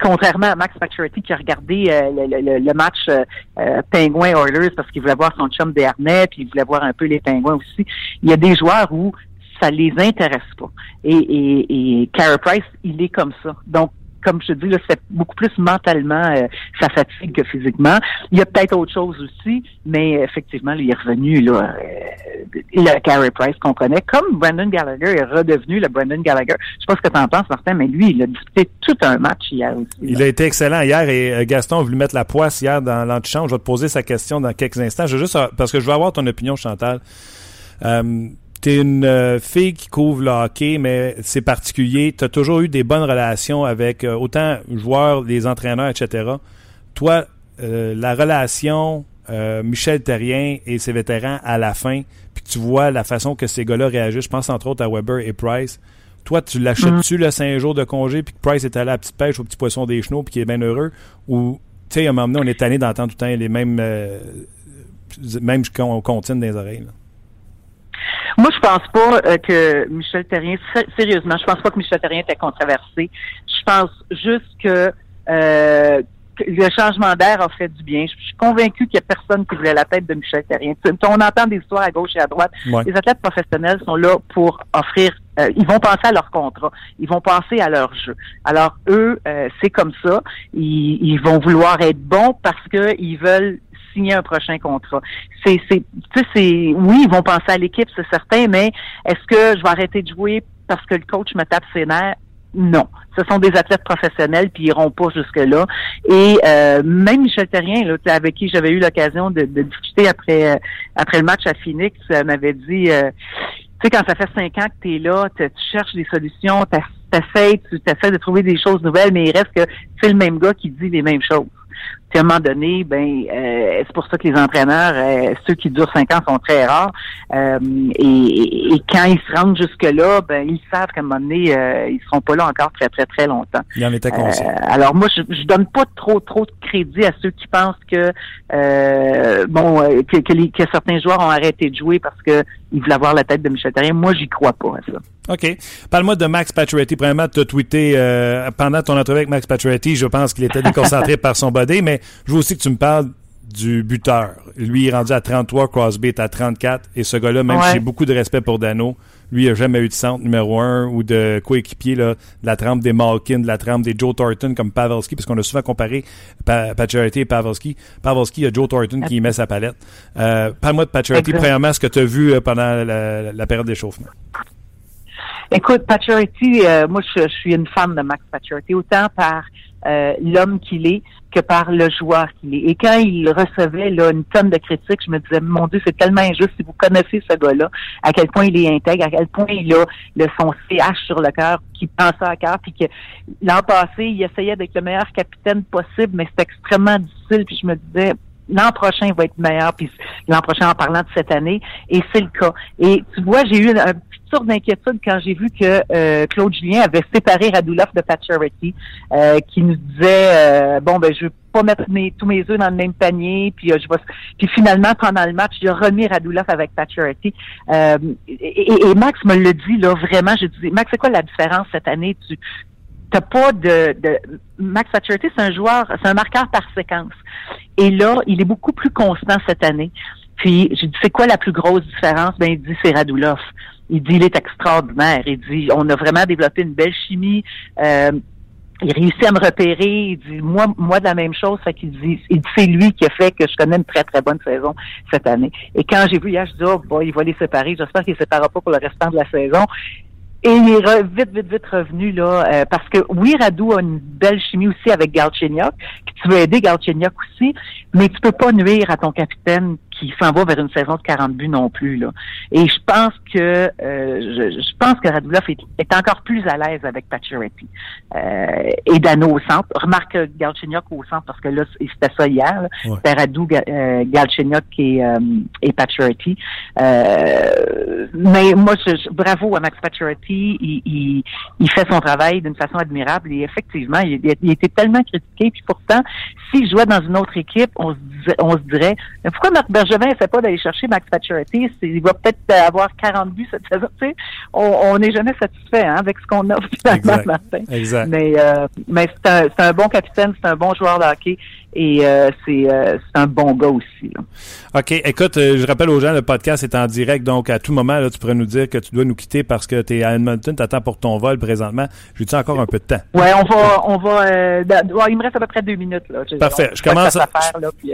contrairement à Max Pacioretty qui a regardé euh, le, le, match euh, euh Penguin-Oilers parce qu'il voulait voir son chum Dernay, puis il voulait voir un peu les Penguins aussi. Il y a des joueurs où ça les intéresse pas. Et, et, et Carey Price, il est comme ça. Donc, comme je te dis, c'est beaucoup plus mentalement euh, ça fatigue que physiquement. Il y a peut-être autre chose aussi, mais effectivement, il est revenu là, euh, le Carey Price qu'on connaît, comme Brandon Gallagher est redevenu le Brandon Gallagher. Je sais pas ce que tu en penses, Martin, mais lui, il a disputé tout un match hier aussi. Il a été excellent hier et euh, Gaston a voulu mettre la poisse hier dans l'antichambre. Je vais te poser sa question dans quelques instants. Je juste parce que je veux avoir ton opinion, Chantal. Euh, T'es une euh, fille qui couvre le hockey, mais c'est particulier. Tu as toujours eu des bonnes relations avec euh, autant joueurs, les entraîneurs, etc. Toi, euh, la relation euh, Michel Terrien et ses vétérans à la fin, puis tu vois la façon que ces gars-là réagissent, je pense entre autres à Weber et Price. Toi, tu l'achètes-tu le 5 jours de congé, puis que Price est allé à la petite pêche au petit poisson des chenaux, puis qu'il est bien heureux? Ou, tu sais, à un moment donné, on est tanné d'entendre tout le temps les mêmes, mêmes comptines dans les oreilles. Là? Moi, je pense pas euh, que Michel Terrien, sérieusement, je pense pas que Michel Terrien était controversé. Je pense juste que euh, le changement d'air a fait du bien. Je suis convaincu qu'il y a personne qui voulait la tête de Michel Terrien. On entend des histoires à gauche et à droite. Les athlètes professionnels sont là pour offrir. Euh, ils vont penser à leur contrat. Ils vont penser à leur jeu. Alors eux, euh, c'est comme ça. Ils, ils, vont vouloir être bons parce qu'ils veulent signer un prochain contrat. C'est, c'est, c'est, oui, ils vont penser à l'équipe, c'est certain, mais est-ce que je vais arrêter de jouer parce que le coach me tape ses nerfs? Non. Ce sont des athlètes professionnels, puis ils iront pas jusque-là. Et euh, même Michel Terrien, là, avec qui j'avais eu l'occasion de, discuter après euh, après le match à Phoenix, euh, m'avait dit tu sais, quand ça fait cinq ans que tu es là, tu cherches des solutions, tu tu essaies de trouver des choses nouvelles, mais il reste que c'est le même gars qui dit les mêmes choses. Puis à un moment donné, ben euh, c'est pour ça que les entraîneurs, euh, ceux qui durent cinq ans, sont très rares. Euh, et, quand ils se rendent jusque-là, ben ils savent qu'à un moment donné, ils seront pas là encore très, très, très longtemps. Il en était conscient. alors moi, je, je donne pas trop, trop de crédit à ceux qui pensent que bon que, que, certains joueurs ont arrêté de jouer parce que ils voulaient avoir la tête de Michel Terrien. Moi, j'y crois pas à ça. OK. Parle-moi de Max Pacioretty. Premièrement, tu as tweeté pendant ton entrevue avec Max Pacioretty, je pense qu'il était déconcentré par son body, mais je veux aussi que tu me parles du buteur. Lui, il est rendu à 33, Crosby est à 34. Et ce gars-là, même si j'ai beaucoup de respect pour Dano, lui, il n'a jamais eu de centre numéro un ou de coéquipier de la trempe des Malkin, de la trempe des Joe Thornton comme Pavelski, parce qu'on a souvent comparé pa et Pavelski. Pavelski, il y a Joe Thornton qui y met sa palette. Euh, Parle-moi de Pacioretty, premièrement, ce que tu as vu euh, pendant la, période d'échauffement. Écoute, Pacioretty, euh, moi, je, suis une fan de Max Pacioretty, autant par euh, l'homme qu'il est que par le joueur qu'il est. Et quand il recevait là, une tonne de critiques, je me disais, mon Dieu, c'est tellement injuste si vous connaissez ce gars-là, à quel point il est intègre, à quel point il a le, son CH sur le cœur, qui pense à cœur, puis que l'an passé, il essayait d'être le meilleur capitaine possible, mais c'est extrêmement difficile, puis je me disais, l'an prochain va être meilleur, puis l'an prochain en parlant de cette année, et c'est le cas. Et tu vois, j'ai eu un sorte d'inquiétude quand j'ai vu que euh, Claude Julien avait séparé Radulov de Pacioretty, euh, qui nous disait euh, bon ben je veux pas mettre mes, tous mes œufs dans le même panier, puis je vais, puis finalement pendant le match, j'ai remis Radulov avec Pacioretty. Et, et, Max me le dit là vraiment, je dis Max c'est quoi la différence cette année? Tu T'as pas de, de Max Pacioretty, c'est un joueur, c'est un marqueur par séquence. Et là, il est beaucoup plus constant cette année. Puis, j'ai dit, c'est quoi la plus grosse différence? Ben, il dit, c'est Radulov. Il dit, il est extraordinaire. Il dit, on a vraiment développé une belle chimie. Euh, il réussit à me repérer. Il dit, moi, moi de la même chose. Fait qu'il dit, il dit, c'est lui qui a fait que je connais une très, très bonne saison cette année. Et quand j'ai vu hier, je dis, oh, bon, il va les séparer. J'espère qu'il ne séparera pas pour le restant de la saison. Et il est vite, vite, vite revenu là, euh, parce que oui, Radou a une belle chimie aussi avec Galchenyuk, tu veux aider Galchenyuk aussi, mais tu peux pas nuire à ton capitaine qui s'en va vers une saison de 40 buts non plus. Là. Et je pense que euh, je, je, pense que Radulov est, est, encore plus à l'aise avec Pacioretty euh, et Dano au centre. Remarque Galchenyuk au centre parce que là, c'était ça hier. C'était Radou, euh, Galchenyuk et, euh, et Pacioretty. Euh, mais moi, je, bravo à Max Pacioretty. Il, il, il, fait son travail d'une façon admirable et effectivement, il, il était tellement critiqué. Puis pourtant, s'il jouait dans une autre équipe, on se, on se dirait, pourquoi Marc Bergevin essaie pas d'aller chercher Max Pacioretty? Il va peut-être avoir 40 buts cette saison. Tu sais, on n'est jamais satisfait hein, avec ce qu'on a finalement Martin. Exact. Mais, euh, mais c'est un, un, bon capitaine, c'est un bon joueur de hockey et euh, euh, c'est un bon gars aussi. Là. OK. Écoute, euh, je rappelle aux gens, le podcast est en direct, donc à tout moment, là, tu pourrais nous dire que tu dois nous quitter parce que tu es à Edmonton, tu attends pour ton vol présentement. J'ai-tu encore un peu de temps? Oui, on va... On va il me reste à peu près deux minutes. Là. Parfait. Je commence à... Faire, là, puis,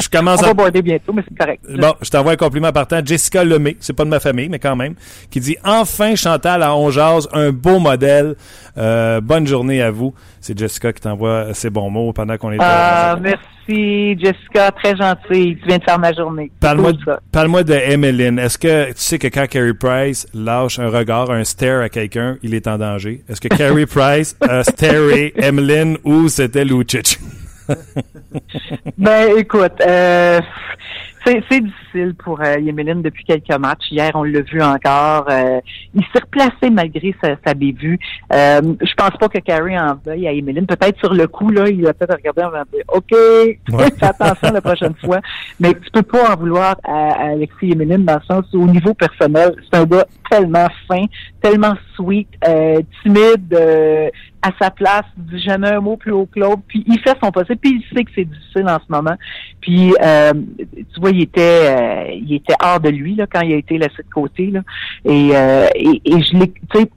je commence on va border bientôt, mais c'est correct. Bon, je t'envoie un compliment partant. Jessica Lemay, c'est pas de ma famille, mais quand même, qui dit « Enfin, Chantal à Ongeaz, un beau modèle. bonne journée à vous. » C'est Jessica qui t'envoie ces bons mots pendant qu'on est... Ah, merci. Merci, Jessica. Très gentille. Tu viens de faire ma journée. Parle-moi parle de Emmeline. Est-ce que tu sais que quand Carey Price lâche un regard, un stare à quelqu'un, il est en danger? Est-ce que Carey Price a staré Emmeline ou c'était Lucic? ben, écoute, euh, c'est, c'est difficile pour euh, Yemelin depuis quelques matchs. Hier, on l'a vu encore. Euh, il s'est replacé malgré sa, sa bévue. Euh, je pense pas que Carrie en veuille à Yemelin. Peut-être sur le coup, là, il a peut-être regardé en disant OK, fais attention la prochaine fois. Mais tu peux pas en vouloir à, à Alexis Yemelin dans le sens où, au niveau personnel, c'est un gars tellement fin, tellement sweet, euh, timide, euh, à sa place, dit jamais un mot plus haut que l'autre, puis il fait son possible, puis il sait que c'est difficile en ce moment. Puis euh, tu vois, il était euh, il était hors de lui là, quand il a été laissé de côté. Là. Et, euh, et, je l'ai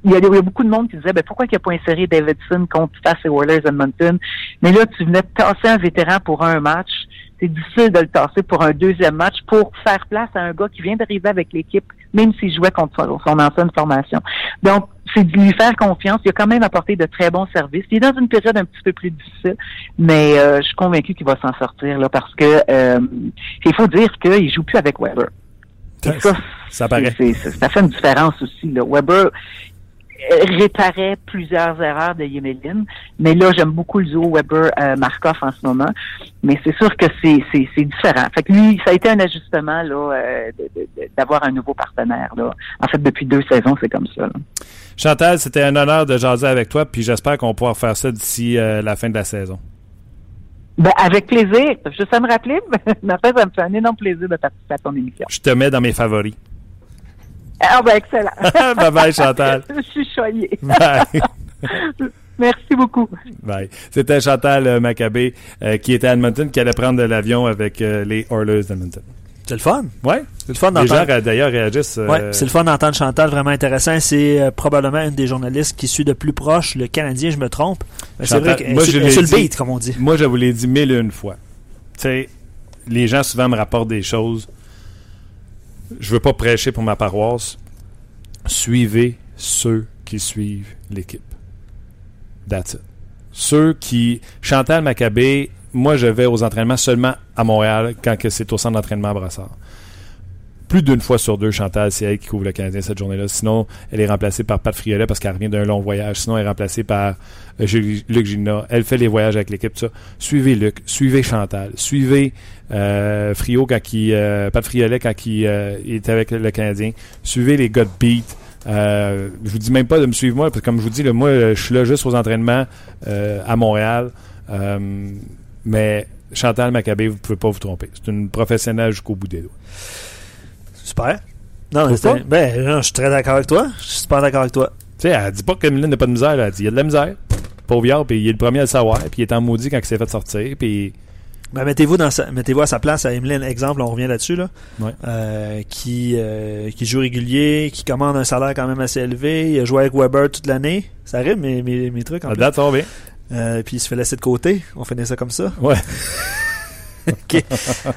il y, a, y a beaucoup de monde qui disait ben pourquoi il n'a pas inséré Davidson contre face et Oilers Edmonton? Mais là, tu venais de tasser un vétéran pour un match c'est difficile de le tasser pour un deuxième match pour faire place à un gars qui vient d'arriver avec l'équipe, même s'il jouait contre son, son ancienne formation. Donc, c'est de lui faire confiance. Il a quand même apporté de très bons services. Il est dans une période un petit peu plus difficile, mais euh, je suis convaincu qu'il va s'en sortir là parce que euh, il faut dire qu'il joue plus avec Weber. Ça, ça paraît. ça fait une différence aussi. Là. Weber réparait plusieurs erreurs de Yemelin, mais là j'aime beaucoup le duo Weber euh, en ce moment, mais c'est sûr que c'est c'est c'est différent. Fait que lui, ça a été un ajustement là euh, de- de- de- d'avoir un nouveau partenaire là. En fait, depuis deux saisons, c'est comme ça. là. Chantal, c'était un honneur de jaser avec toi, puis j'espère qu'on pourra faire ça d'ici euh, la fin de la saison. Ben, avec plaisir. Juste à me rappeler, mais en fait, ça me fait un énorme plaisir de participer à ton émission. Je te mets dans mes favoris. Ah ben excellent. bye bye, Chantal. Je suis choyée. Bye. Merci beaucoup. Bye. C'était Chantal euh, Maccabé euh, qui était à Edmonton, qui allait prendre de l'avion avec euh, les Oilers d'Edmonton. C'est le fun. Ouais. C'est le fun Les gens d'entendre. d'ailleurs réagissent. euh, Ouais, c'est le fun d'entendre Chantal, vraiment intéressant. C'est euh, probablement une des journalistes qui suit de plus proche le Canadien, je me trompe. Mais c'est vrai qu'elle moi, est sur- le beat, comme on dit. Moi, je vous l'ai dit mille et une fois. Tu sais, les gens souvent me rapportent des choses. Je veux pas prêcher pour ma paroisse. Suivez ceux qui suivent l'équipe. That's it. Ceux qui... Chantal Maccabé, moi, je vais aux entraînements seulement à Montréal quand c'est au centre d'entraînement à Brassard. Plus d'une fois sur deux, Chantal, c'est elle qui couvre le Canadien cette journée-là. Sinon, elle est remplacée par Pat Friolet parce qu'elle revient d'un long voyage. Sinon, elle est remplacée par euh, Luc Gina. Elle fait les voyages avec l'équipe, ça. Suivez Luc, suivez Chantal, suivez euh, Frio quand il, euh, Pat Friolet quand il, euh, est avec le Canadien. Suivez les gars beat. Euh, je vous dis même pas de me suivre moi, parce que comme je vous dis, là, moi, euh, je suis là juste aux entraînements euh, à Montréal. Euh, mais Chantal Maccabé, vous pouvez pas vous tromper. C'est une professionnelle jusqu'au bout des doigts. Super. Non, pas? ben, non, je suis très d'accord avec toi. Je suis super d'accord avec toi. Tu sais, elle dit pas que n'a pas de misère. là. Elle dit il y a de la misère. Pauvre puis il est le premier à le savoir, puis il est en maudit quand il s'est fait sortir, puis Ben, mettez-vous dans sa- mettez-vous à sa place à Emeline, exemple, on revient là-dessus là, Ouais. Euh, qui euh, qui joue régulier, qui commande un salaire quand même assez élevé, il a joué avec Weber toute l'année, ça arrive mes, mes, mes trucs en plus. date, ça va bien. Euh, puis il se fait laisser de côté, on finit ça comme ça. Ouais.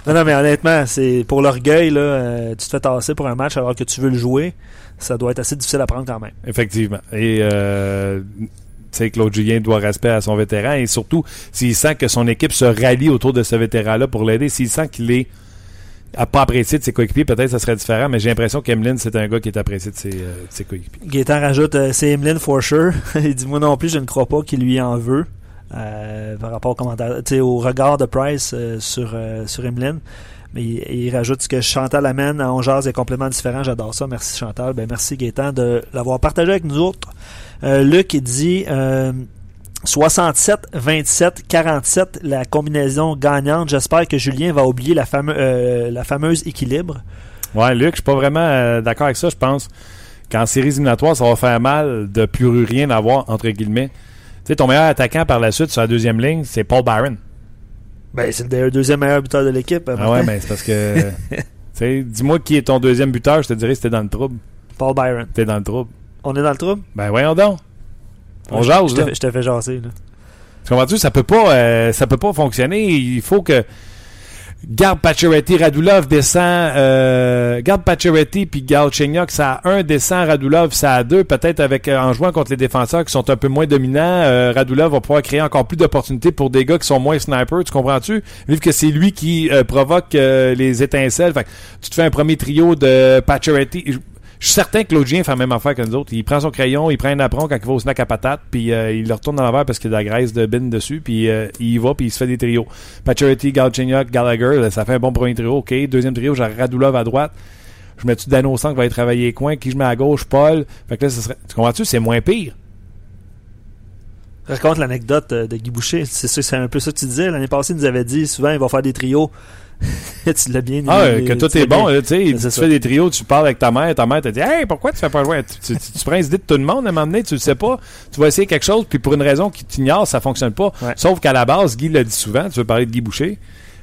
Non non mais honnêtement, c'est pour l'orgueil là, euh, tu te fais tasser pour un match alors que tu veux le jouer, ça doit être assez difficile à prendre quand même. Effectivement. Et euh, tu sais, Claude Julien doit respect à son vétéran et surtout s'il sent que son équipe se rallie autour de ce vétéran-là pour l'aider, s'il sent qu'il est à pas apprécié de ses coéquipiers, peut-être ça serait différent, mais j'ai l'impression qu'Emeline, c'est un gars qui est apprécié de ses, euh, de ses coéquipiers. Gaétan rajoute euh, c'est Emeline for sure. il dit moi non plus je ne crois pas qu'il lui en veut. Euh, par rapport au commentaire, au regard de Price euh, sur euh, sur Emeline. Mais il, rajoute ce que Chantal amène à On jase est complètement différent. J'adore ça. Merci Chantal. Ben merci Gaétan de l'avoir partagé avec nous autres. Luc il dit euh, 67, 27, 47, la combinaison gagnante. J'espère que Julien va oublier la, fameuse équilibre. Ouais, Luc, je suis pas vraiment d'accord avec ça. Je pense qu'en séries éliminatoires, ça va faire mal de plus rien avoir, entre guillemets. Tu sais, ton meilleur attaquant par la suite sur la deuxième ligne, c'est Paul Byron. Ben, c'est le deuxième meilleur buteur de l'équipe. Ah ouais, mais c'est parce que. tu sais, dis-moi qui est ton deuxième buteur, je te dirais si t'es dans le trouble. Paul Byron. T'es dans le trouble. On est dans le trouble? Ben voyons donc. On Ouais, jase, je te là. fais- Je te fais jaser, là. Tu comprends-tu? Ça peut pas, euh, ça peut pas fonctionner. Il faut que garde Pacioretty, Radulov descend, euh, garde Pacioretty puis Galchenyuk, ça a un descend, Radulov ça a deux. Peut-être avec euh, en jouant contre les défenseurs qui sont un peu moins dominants, euh, Radulov va pouvoir créer encore plus d'opportunités pour des gars qui sont moins snipers. Tu comprends-tu? Vu que c'est lui qui euh, provoque euh, les étincelles. Fait tu te fais un premier trio de Pacioretty. Je- suis certain que Claude Gien fait la même affaire que nous autres. Il prend son crayon, il prend un apron quand il va au snack à patate, puis euh, il le retourne dans l'envers parce qu'il y a de la graisse de bin dessus, puis euh, il y va, puis il se fait des trios. Pacioretty, Galchenyuk, Gallagher, ça fait un bon premier trio. OK, deuxième trio, j'ai Radulov à droite. Je mets-tu Dano Sang qui va aller travailler les coins, qui je mets à gauche, Paul. Fait que là, ça serait... tu comprends-tu? C'est moins pire. Raconte l'anecdote euh, de Guy Boucher. C'est c'est un peu ça que tu disais. L'année passée, il nous avait dit souvent, il va faire des trios. tu l'as bien Ah, il- que tout est bon. bien- Tu ça. fais des trios, tu parles avec ta mère, ta mère te dit Hey, pourquoi tu fais pas jouer? Tu, tu, tu, tu prends les idées de tout le monde à un moment donné, tu le sais pas. Tu vas essayer quelque chose, puis pour une raison qui t'ignore, ça fonctionne pas. Ouais. Sauf qu'à la base, Guy l'a dit souvent, tu veux parler de Guy Boucher,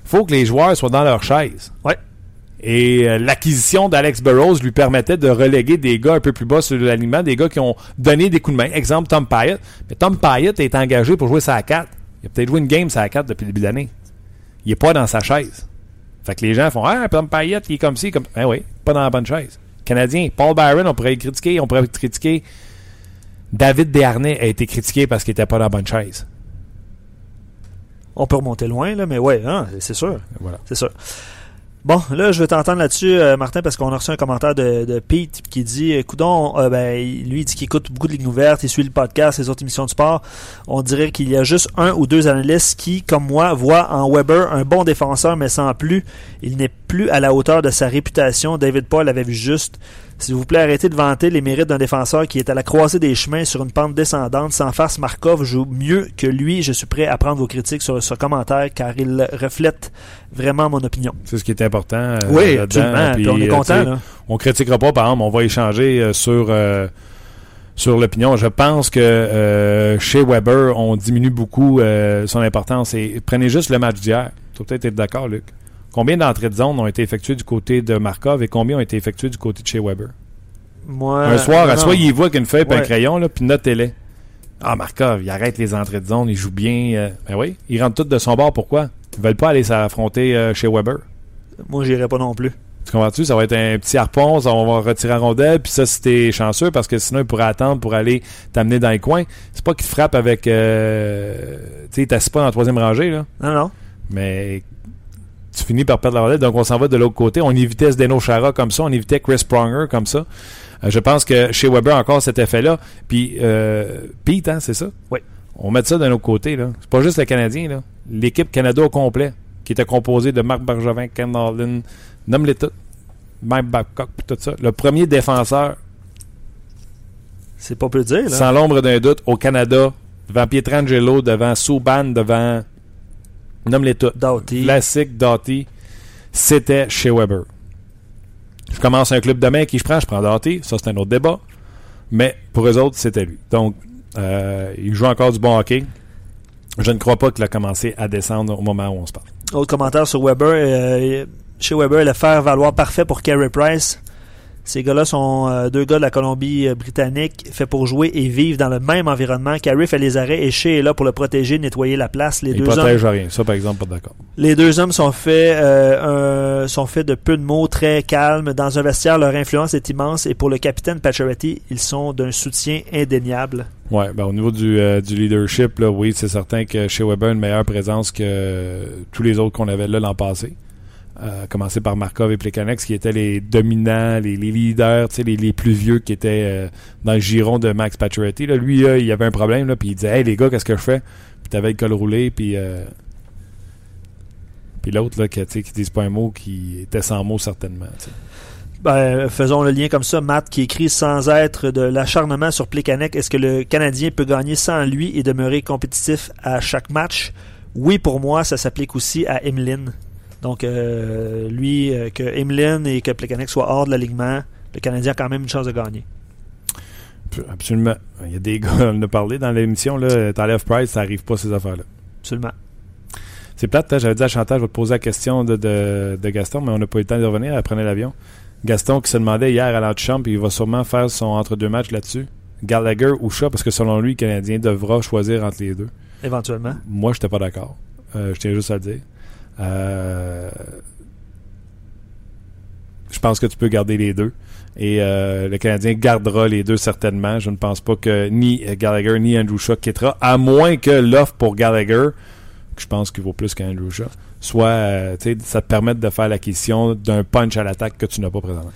faut que les joueurs soient dans leur chaise. Ouais. Et euh, l'acquisition d'Alex Burrows lui permettait de reléguer des gars un peu plus bas sur l'alignement, des gars qui ont donné des coups de main. Exemple, Tom Pyatt. Mais Tom Pyatt est engagé pour jouer sa 4. Il a peut-être joué une game sa 4 depuis le début de l'année. Il est pas dans sa chaise. Fait que les gens font Ah, Tom Payet, il est comme ci, comme. Ben oui, pas dans la bonne chaise. Canadien, Paul Byron, on pourrait le critiquer, on pourrait le critiquer. David Desharnais a été critiqué parce qu'il était pas dans la bonne chaise. On peut remonter loin, là, mais ouais, hein, c'est sûr. Voilà. C'est sûr. Bon, là, je vais t'entendre là-dessus, euh, Martin, parce qu'on a reçu un commentaire de, de Pete qui dit Coudon, ben, lui, il dit qu'il écoute beaucoup de lignes ouvertes, il suit le podcast, les autres émissions de sport. On dirait qu'il y a juste un ou deux analystes qui, comme moi, voient en Weber un bon défenseur, mais sans plus. Il n'est plus à la hauteur de sa réputation. David Paul avait vu juste. S'il vous plaît, arrêtez de vanter les mérites d'un défenseur qui est à la croisée des chemins sur une pente descendante. Sans face, Markov joue mieux que lui. Je suis prêt à prendre vos critiques sur ce commentaire car il reflète vraiment mon opinion. C'est ce qui est important. euh, Oui, absolument. Puis, Puis on est euh, content. là. On critiquera pas, par exemple, on va échanger euh, sur, euh, sur l'opinion. Je pense que euh, chez Weber, on diminue beaucoup euh, son importance. Et prenez juste le match d'hier. Tu vas peut-être être d'accord, Luc. Combien d'entrées de zone ont été effectuées du côté de Markov et combien ont été effectuées du côté de chez Weber? Moi, un soir, il voit qu'une feuille et un crayon, là, puis notez-les. Ah, Markov, il arrête les entrées de zone, il joue bien. euh, ben oui, il rentre tout de son bord. Pourquoi? Ils veulent pas aller s'affronter euh, chez Weber. Moi, j'irai pas non plus. Tu comprends-tu? Ça va être un petit harpon, ça, on va retirer la rondelle, puis ça, si t'es chanceux, parce que sinon, il pourrait attendre pour aller t'amener dans les coins. C'est pas qu'il te frappe avec... Euh, tu sais, il t'assied pas dans la troisième rangée, là. Non, non. Mais tu finis par perdre la rondelle, donc on s'en va de l'autre côté. On évitait Zdeno Chara comme ça, on évitait Chris Pronger comme ça. Euh, je pense que chez Weber, encore cet effet-là. Puis, euh, Pete, hein, c'est ça? Oui. On met ça de l'autre côté, là. C'est pas juste le Canadien, là. L'équipe Canada au complet, qui était composée de Marc Bergevin, Ken Darlin, nomme-les tous. Mike Babcock, puis tout ça. Le premier défenseur, C'est pas peu dire, là. sans l'ombre d'un doute, au Canada, devant Pietrangelo, devant Souban, devant... Nomme-les tous. Doughty. Classique Doughty, c'était chez Weber. Je commence un club demain, qui je prends? Je prends Doughty. Ça, c'est un autre débat. Mais pour eux autres, c'était lui. Donc, euh, il joue encore du bon hockey. Je ne crois pas qu'il a commencé à descendre au moment où on se parle. Autre commentaire sur Weber. euh, chez Weber, le faire valoir parfait pour Carey Price. Ces gars-là sont euh, deux gars de la Colombie-Britannique, faits pour jouer et vivre dans le même environnement. Carey fait les arrêts et Shea est là pour le protéger, nettoyer la place. Les Il deux protège hommes, rien. Ça, par exemple, pas d'accord. les deux hommes sont faits, euh, un- sont faits de peu de mots, très calmes. Dans un vestiaire, leur influence est immense. Et pour le capitaine Pacioretty, ils sont d'un soutien indéniable. Ouais, ben, au niveau du, euh, du leadership, là, oui, c'est certain que chez Weber a une meilleure présence que tous les autres qu'on avait là l'an passé. Euh, commencer par Markov et Plekanex, qui étaient les dominants, les, leaders, les, les plus vieux qui étaient euh, dans le giron de Max Pacioretty. Là, lui, là, il avait un problème, là, puis il disait Hey les gars, qu'est-ce que je fais? Puis t'avais le col roulé, puis. Euh, puis l'autre, qui, qui disent pas un mot, qui était sans mots certainement. Ben, faisons le lien comme ça. Matt qui écrit sans être de l'acharnement sur Plekanec. Est-ce que le Canadien peut gagner sans lui et demeurer compétitif à chaque match? Oui, pour moi, ça s'applique aussi à Emlyn. Donc, euh, lui, euh, que Emlyn et que Plekanec soient hors de l'alignement, le Canadien a quand même une chance de gagner. Absolument. Il y a des gars, on en a parlé dans l'émission, là, t'enlèves Price, ça arrive pas ces affaires-là. Absolument. C'est plate, hein, j'avais dit à Chantal, je vais te poser la question de, de, de Gaston, mais on n'a pas eu le temps de revenir, elle prenait l'avion. Gaston qui se demandait hier à l'antichambre, puis il va sûrement faire son entre-deux matchs là-dessus. Gallagher ou Shaw, parce que selon lui, le Canadien devra choisir entre les deux. Éventuellement. Moi, j'étais pas d'accord. Euh, je tiens juste à le dire. Euh, je pense que tu peux garder les deux. Et euh, le Canadien gardera les deux certainement. Je ne pense pas que ni Gallagher ni Andrew Shaw quittera, à moins que l'offre pour Gallagher, que je pense qu'il vaut plus qu'Andrew Shaw, soit euh, ça te permet de faire l'acquisition d'un punch à l'attaque que tu n'as pas présentement.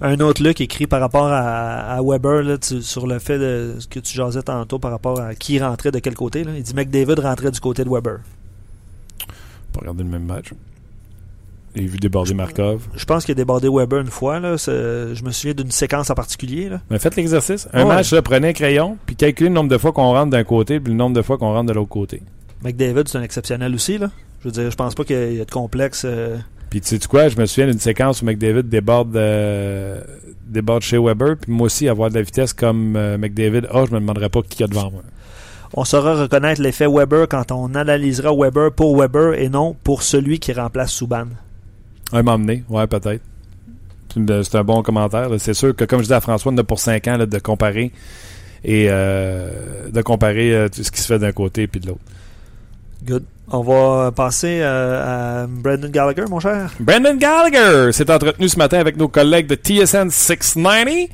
Un autre look écrit par rapport à, à Weber là, tu- sur le fait de ce que tu jasais tantôt par rapport à qui rentrait de quel côté. Là. Il dit McDavid rentrait du côté de Weber. Pas regarder le même match. J'ai vu déborder Markov? Je pense qu'il a débordé Weber une fois. Là. Je me souviens d'une séquence en particulier. Là. Mais faites l'exercice. Un Ouais. match, là, prenez un crayon, puis calculez le nombre de fois qu'on rentre d'un côté, puis le nombre de fois qu'on rentre de l'autre côté. McDavid, c'est un exceptionnel aussi. Là. Je veux dire, je pense pas qu'il y a de complexe. euh, Puis tu sais quoi, je me souviens d'une séquence où McDavid déborde, euh, déborde chez Weber, puis moi aussi avoir de la vitesse comme euh, McDavid. Ah, je me demanderais pas qui y a devant moi. On saura reconnaître l'effet Weber quand on analysera Weber pour Weber et non pour celui qui remplace Subban. Un m'emmener, ouais, peut-être. C'est un bon commentaire. C'est sûr que, comme je dis à François, on a pour 5 ans là, de comparer et euh, de comparer euh, tout ce qui se fait d'un côté puis de l'autre. Good. On va passer euh, à Brendan Gallagher, mon cher. Brandon Gallagher s'est entretenu ce matin avec nos collègues de TSN 690.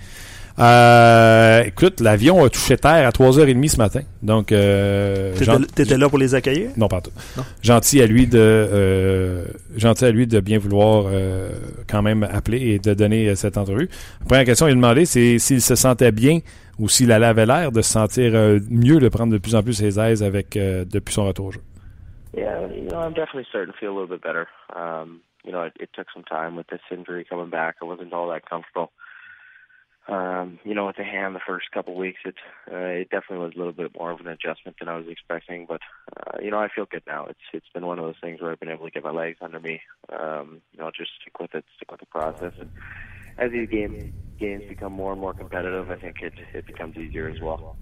Euh, écoute, l'avion a touché terre à 3h30 ce matin. Donc, euh, T'étais là pour les accueillir? Non, pas tout. Non. Gentil à lui de euh, gentil à lui de bien vouloir euh, quand même appeler et de donner euh, cette entrevue. La première question, il a demandé c'est s'il se sentait bien ou s'il allait avait l'air de se sentir euh, mieux, de prendre de plus en plus ses aises avec euh, depuis son retour au jeu. Yeah, you know, I'm definitely starting to feel a little bit better. Um, you know, it, it took some time with this injury coming back. I wasn't all that comfortable. Um, you know, with the hand the first couple weeks, it uh, it definitely was a little bit more of an adjustment than I was expecting. But uh, you know, I feel good now. It's it's been one of those things where I've been able to get my legs under me. Um, you know, just stick with it, stick with the process. And as these game games become more and more competitive, I think it it becomes easier as well.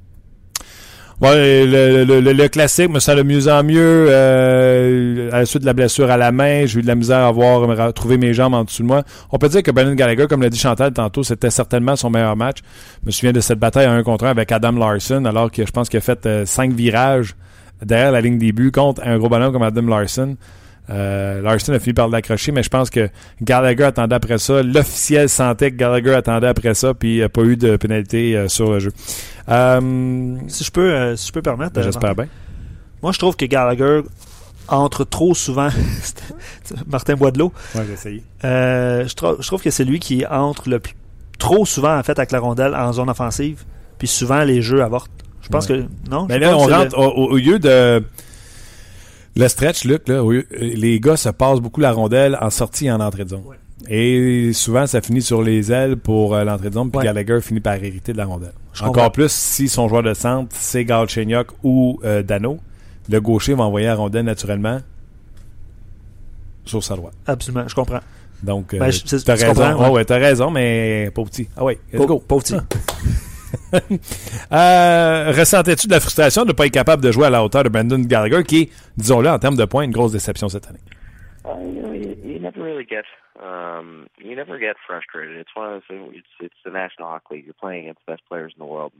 Ouais, le, le, le, le classique, me sent de mieux en mieux. Euh, à la suite de la blessure à la main, j'ai eu de la misère à voir, me ra- trouver mes jambes en dessous de moi. On peut dire que Brendan Gallagher, comme l'a dit Chantal tantôt, c'était certainement son meilleur match. Je me souviens de cette bataille à un contre un avec Adam Larson, alors que je pense qu'il a fait euh, cinq virages derrière la ligne des buts contre un gros bonhomme comme Adam Larson. Euh, Larson a fini par l'accrocher, mais je pense que Gallagher attendait après ça. L'officiel sentait que Gallagher attendait après ça, puis il n'y a pas eu de pénalité euh, sur le jeu. Euh, Si je peux, euh, si je peux permettre. euh, J'espère bien. Moi, je trouve que Gallagher entre trop souvent. Martin Boisdelot. Ouais, j'ai essayé. Je, trou- je trouve que c'est lui qui entre le plus, trop souvent en fait avec la rondelle en zone offensive. Puis souvent les jeux avortent. Je pense Ouais. que non. Mais je là, on rentre au lieu de. Le stretch, Luc, là, les gars se passent beaucoup la rondelle en sortie et en entrée de zone. Et souvent, ça finit sur les ailes pour euh, l'entrée de zone, puis Ouais. Gallagher finit par hériter de la rondelle. Je Encore comprends. plus si son joueur de centre, c'est Galchenyuk ou euh, Dano. Le gaucher va envoyer la rondelle naturellement sur sa droite. Absolument, je comprends. Donc, euh, Ben, t'as tu raison. comprends, ouais. Ouais, ouais, t'as raison, mais pas petit. Ah ouais, let's go. Pau- Pauvre petit. Euh, ressentais-tu de la frustration de ne pas être capable de jouer à la hauteur de Brandon Gallagher, qui disons-le, en termes de points, une grosse déception cette année? Uh, you know, you, never really get um, you never get frustrated. It's one of those. It's it's the National Hockey League. You're playing against the best players in the world.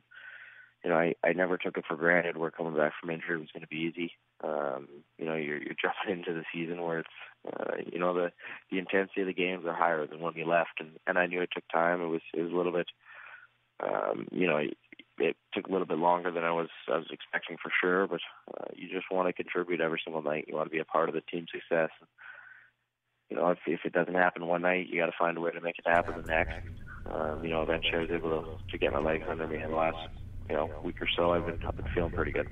You know, I I never took it for granted where coming back from injury was going to be easy. Um, you know, you're you're jumping into the season where it's uh, you know the the intensity of the games are higher than when you left, and and I knew it took time. It was it was a little bit. Um, you know, it took a little bit longer than I was I was expecting for sure, but uh, you just want to contribute every single night. You want to be a part of the team success. You know, if if it doesn't happen one night, you got to find a way to make it happen the next. Um, you know, eventually I was able to, to get my legs under me in the last you know week or so. I've been I've been feeling pretty good.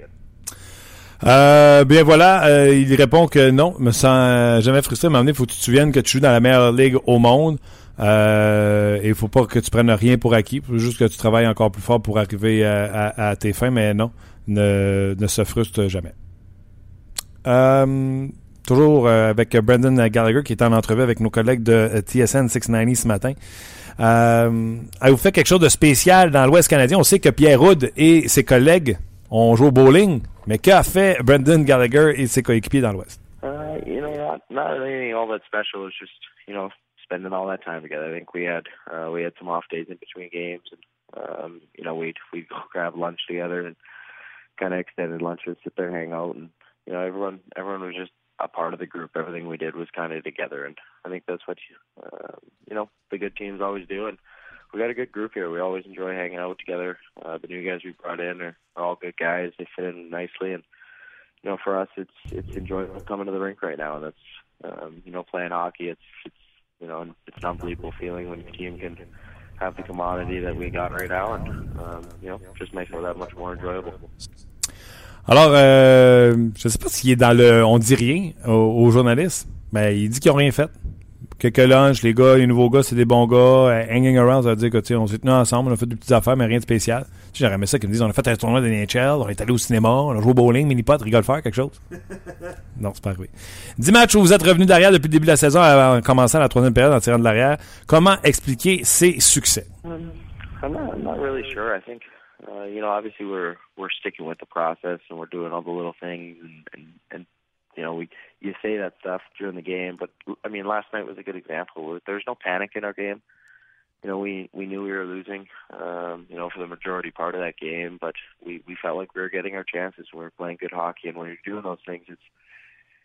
Euh, bien voilà, euh, il répond que non, me euh, jamais frustré, mais il faut que tu te souviennes que tu joues dans la meilleure ligue au monde. Euh, il faut pas que tu prennes rien pour acquis, faut juste que tu travailles encore plus fort pour arriver à, tes fins, mais non, ne, se frustre jamais. Euh, toujours euh, avec Brandon Gallagher qui est en entrevue avec nos collègues de euh, TSN 690 ce matin. Euh, avez-vous fait quelque chose de spécial dans l'Ouest canadien? On sait que Pierre Houd et ses collègues ont joué au bowling, mais qu'a fait Brandon Gallagher et ses coéquipiers dans l'Ouest? Uh, you know, not really all that special. It's just you know spending all that time together. I think we had uh, we had some off days in between games, and um, you know we'd we'd go grab lunch together and kind of extended lunches, sit there, hang out, and you know everyone everyone was just a part of the group. Everything we did was kind of together, and I think that's what you uh, you know the good teams always do. And we got a good group here. We always enjoy hanging out together. Uh, the new guys we brought in are, are all good guys. They fit in nicely, and you know, for us, it's it's enjoyable coming to the rink right now, and that's um, you know, playing hockey. It's it's you know, it's an unbelievable feeling when your team can have the commodity that we got right now, and um, you know, just makes it that much more enjoyable. Alors, euh, je sais pas s'il est dans le on dit rien aux, aux journalistes, mais il dit qu'ils ont rien fait. Quelques lunch, les gars, les nouveaux gars, c'est des bons gars. Euh, hanging around, ça veut dire que, tu sais, on s'est tenus ensemble, on a fait des petites affaires, mais rien de spécial. Tu sais, J'aurais aimé ça qu'ils me disent, on a fait un tournoi de NHL, on est allé au cinéma, on a joué au bowling, mini-pot, rigole faire, quelque chose. non, c'est pas arrivé. Dix matchs où vous êtes revenu derrière depuis le début de la saison, en commençant la troisième période en tirant de l'arrière. Comment expliquer ces succès? I'm not, I'm not really sure. I think, uh, you know, obviously we're we're sticking with the process and we're doing all the little things and and, and you know we you say that stuff during the game, but I mean last night was a good example. There's no panic in our game. You know, we we knew we were losing, um, you know, for the majority part of that game, but we we felt like we were getting our chances. We were playing good hockey, and when you're doing those things, it's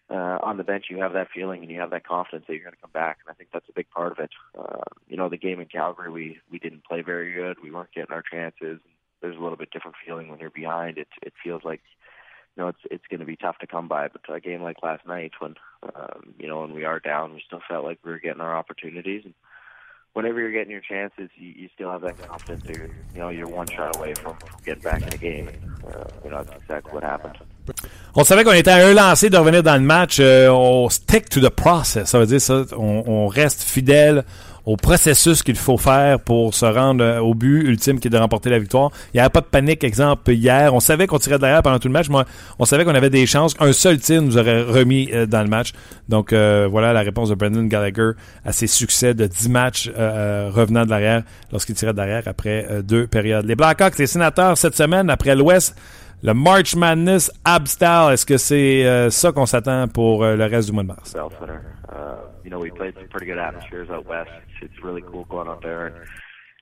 uh, on the bench, you have that feeling and you have that confidence that you're going to come back. And I think that's a big part of it. Uh, you know, the game in Calgary, we we didn't play very good. We weren't getting our chances. There's a little bit different feeling when you're behind. It it feels like you know it's it's going to be tough to come by. But a game like last night, when um, you know when we are down, we still felt like we were getting our opportunities. And whenever you're getting your chances, you, you still have that confidence. That you're, you know, you're one shot away from, getting back in the game. Uh, you know, that's exactly what happened. On savait qu'on était à un lancé de revenir dans le match. Euh, on stick to the process. Ça veut dire ça. On, on reste fidèle au processus qu'il faut faire pour se rendre euh, au but ultime qui est de remporter la victoire. Il n'y avait pas de panique, exemple, hier. On savait qu'on tirait derrière pendant tout le match. Moi, on savait qu'on avait des chances. Un seul tir nous aurait remis euh, dans le match. Donc, euh, voilà la réponse de Brendan Gallagher à ses succès de 10 matchs euh, revenant de l'arrière lorsqu'il tirait derrière après euh, deux périodes. Les Blackhawks, les sénateurs, cette semaine, après l'Ouest, le March Madness Abstal, est-ce que c'est euh, ça qu'on s'attend pour euh, le reste du mois de mars? You know, we played some pretty good atmospheres out west. It's, it's really cool going out there, and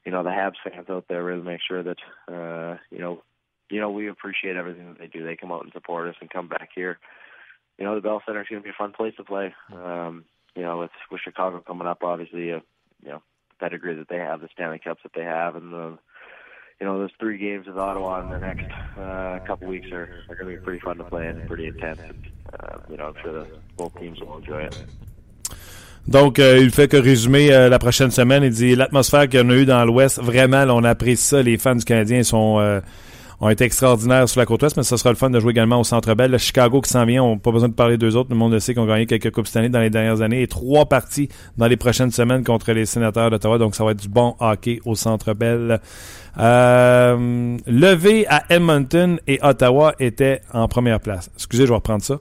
you know, the Habs fans out there really make sure that uh, you know, you know, we appreciate everything that they do. They come out and support us and come back here. You know, the Bell Center is going to be a fun place to play. Um, you know, with with Chicago coming up, obviously, uh, you know, the pedigree that they have, the Stanley Cups that they have, and the you know, those three games with Ottawa in the next uh, couple weeks are, are going to be pretty fun to play and pretty intense. And, uh, you know, I'm sure the, both teams will enjoy it. Donc, euh, il fait que résumer euh, la prochaine semaine. Il dit l'atmosphère qu'il y en a eu dans l'Ouest, vraiment, on apprécie ça. Les fans du Canadien sont euh, ont été extraordinaires sur la côte ouest, mais ça sera le fun de jouer également au Centre Bell. Le Chicago qui s'en vient, on n'a pas besoin de parler d'eux autres. Le monde le sait qu'ils ont gagné quelques coupes cette année dans les dernières années et trois parties dans les prochaines semaines contre les sénateurs d'Ottawa. Donc, ça va être du bon hockey au Centre Bell. Euh, levé à Edmonton et Ottawa étaient en première place. Excusez, je vais reprendre ça.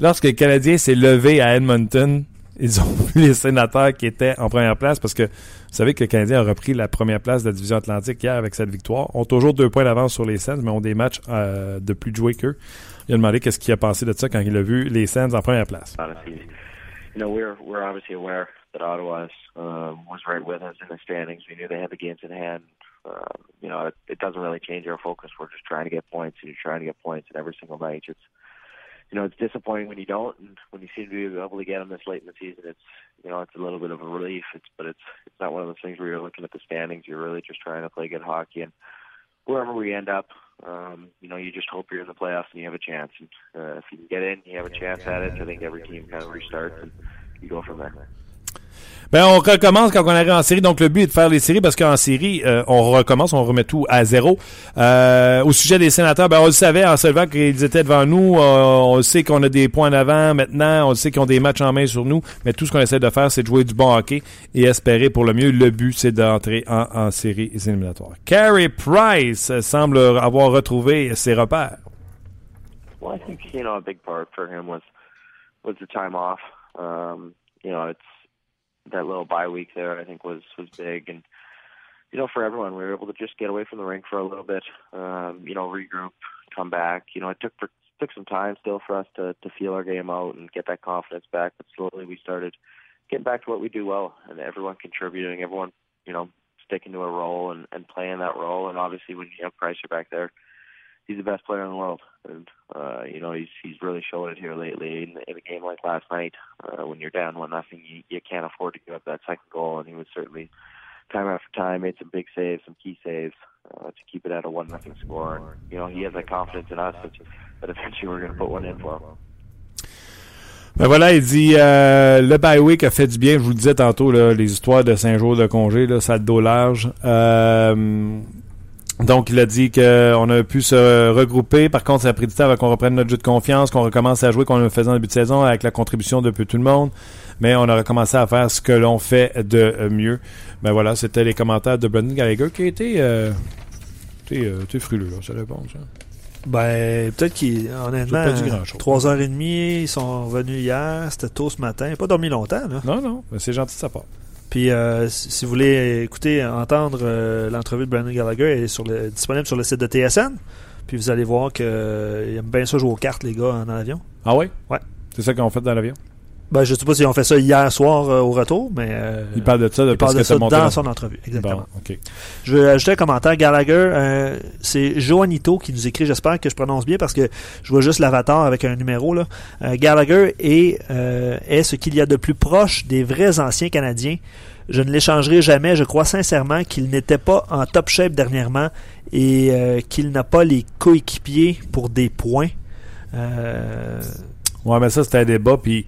Lorsque le Canadien s'est levé à Edmonton, ils ont vu les sénateurs qui étaient en première place parce que vous savez que le Canadien a repris la première place de la division Atlantique hier avec cette victoire. Ont toujours deux points d'avance sur les Sens, mais ont des matchs euh, de plus joués qu'eux. Il a demandé qu'est-ce qu'il a pensé de ça quand il a vu les Sens en première place. You know, we're we're obviously aware that Ottawa um, was right with us in the standings. We knew they had the games in hand. Um, you know, it, it doesn't really change our focus. We're just trying to get points, and you're trying to get points in every single. It's you know, it's disappointing when you don't, and when you seem to be able to get them this late in the season, it's you know, it's a little bit of a relief. It's but it's it's not one of those things where you're looking at the standings. You're really just trying to play good hockey, and wherever we end up, um, you know, you just hope you're in the playoffs and you have a chance. And uh, if you can get in, you have a chance at it. I think every team kind of restarts, and you go from there. Ben, on recommence quand on arrive en série. Donc, le but est de faire les séries parce qu'en série, euh, on recommence, on remet tout à zéro. Euh, au sujet des sénateurs, ben, on le savait en se levant qu'ils étaient devant nous. Euh, on sait qu'on a des points d'avant maintenant. On sait qu'ils ont des matchs en main sur nous. Mais tout ce qu'on essaie de faire, c'est de jouer du bon hockey et espérer pour le mieux. Le but, c'est d'entrer en, en série éliminatoire. Carey Price semble avoir retrouvé ses repères. Well, I think you know a big part for him was was the time off. Um, you know, it's that little bye week there. I think was was big, and you know, for everyone, we were able to just get away from the rink for a little bit. Um, you know, regroup, come back. You know, it took for, took some time still for us to to feel our game out and get that confidence back. But slowly, we started getting back to what we do well, and everyone contributing, everyone, you know, sticking to a role and and playing that role. And obviously, when you have Kreiser back there he's the best player in the world, and uh, you know he's he's really showed it here lately. In, in a game like last night, uh, when you're down one nothing, you, you can't afford to give up that second goal, and he was certainly time after time made some big saves, some key saves uh, to keep it at a one nothing score. And you know, he has that confidence in us that, eventually we're going to put one in for him. Ben voilà, il dit euh, le bye week a fait du bien. Je vous le disais tantôt, là, les histoires de 5 jours de congé, là, ça a le dos large. Euh, donc, il a dit qu'on a pu se regrouper. Par contre, ça a pris du temps avant qu'on reprenne notre jeu de confiance, qu'on recommence à jouer comme on le faisait en début de saison avec la contribution de peu tout le monde. Mais on a recommencé à faire ce que l'on fait de mieux. Ben voilà, c'était les commentaires de Brendan Gallagher qui a été... Euh, t'es, euh, frileux, là, ça répond, ça. Ben, peut-être qu'il, honnêtement, pas dit grand-chose. 3h30, ils sont revenus hier, c'était tôt ce matin. Pas dormi longtemps, là. Non, non, ben c'est gentil de sa part. Puis, euh, si si vous voulez écouter, entendre euh, l'entrevue de Brandon Gallagher, elle est sur le, disponible sur le site de TSN. Puis, vous allez voir qu'ils aiment bien ça jouer aux cartes, les gars, en avion. Ah oui? Ouais. C'est ça qu'on fait dans l'avion? Ben, je sais pas s'ils ont fait ça hier soir euh, au retour, mais. euh, Il parle de ça il depuis parle que de ça ça dans son entrevue. Exactement. Bon. Je vais ajouter un commentaire. Gallagher, euh, c'est Joanito qui nous écrit. J'espère que je prononce bien parce que je vois juste l'avatar avec un numéro. Là. Euh, Gallagher est, euh, est ce qu'il y a de plus proche des vrais anciens Canadiens. Je ne l'échangerai jamais. Je crois sincèrement qu'il n'était pas en top shape dernièrement et euh, qu'il n'a pas les coéquipiers pour des points. Euh, Ouais, mais ça, c'était un débat, puis...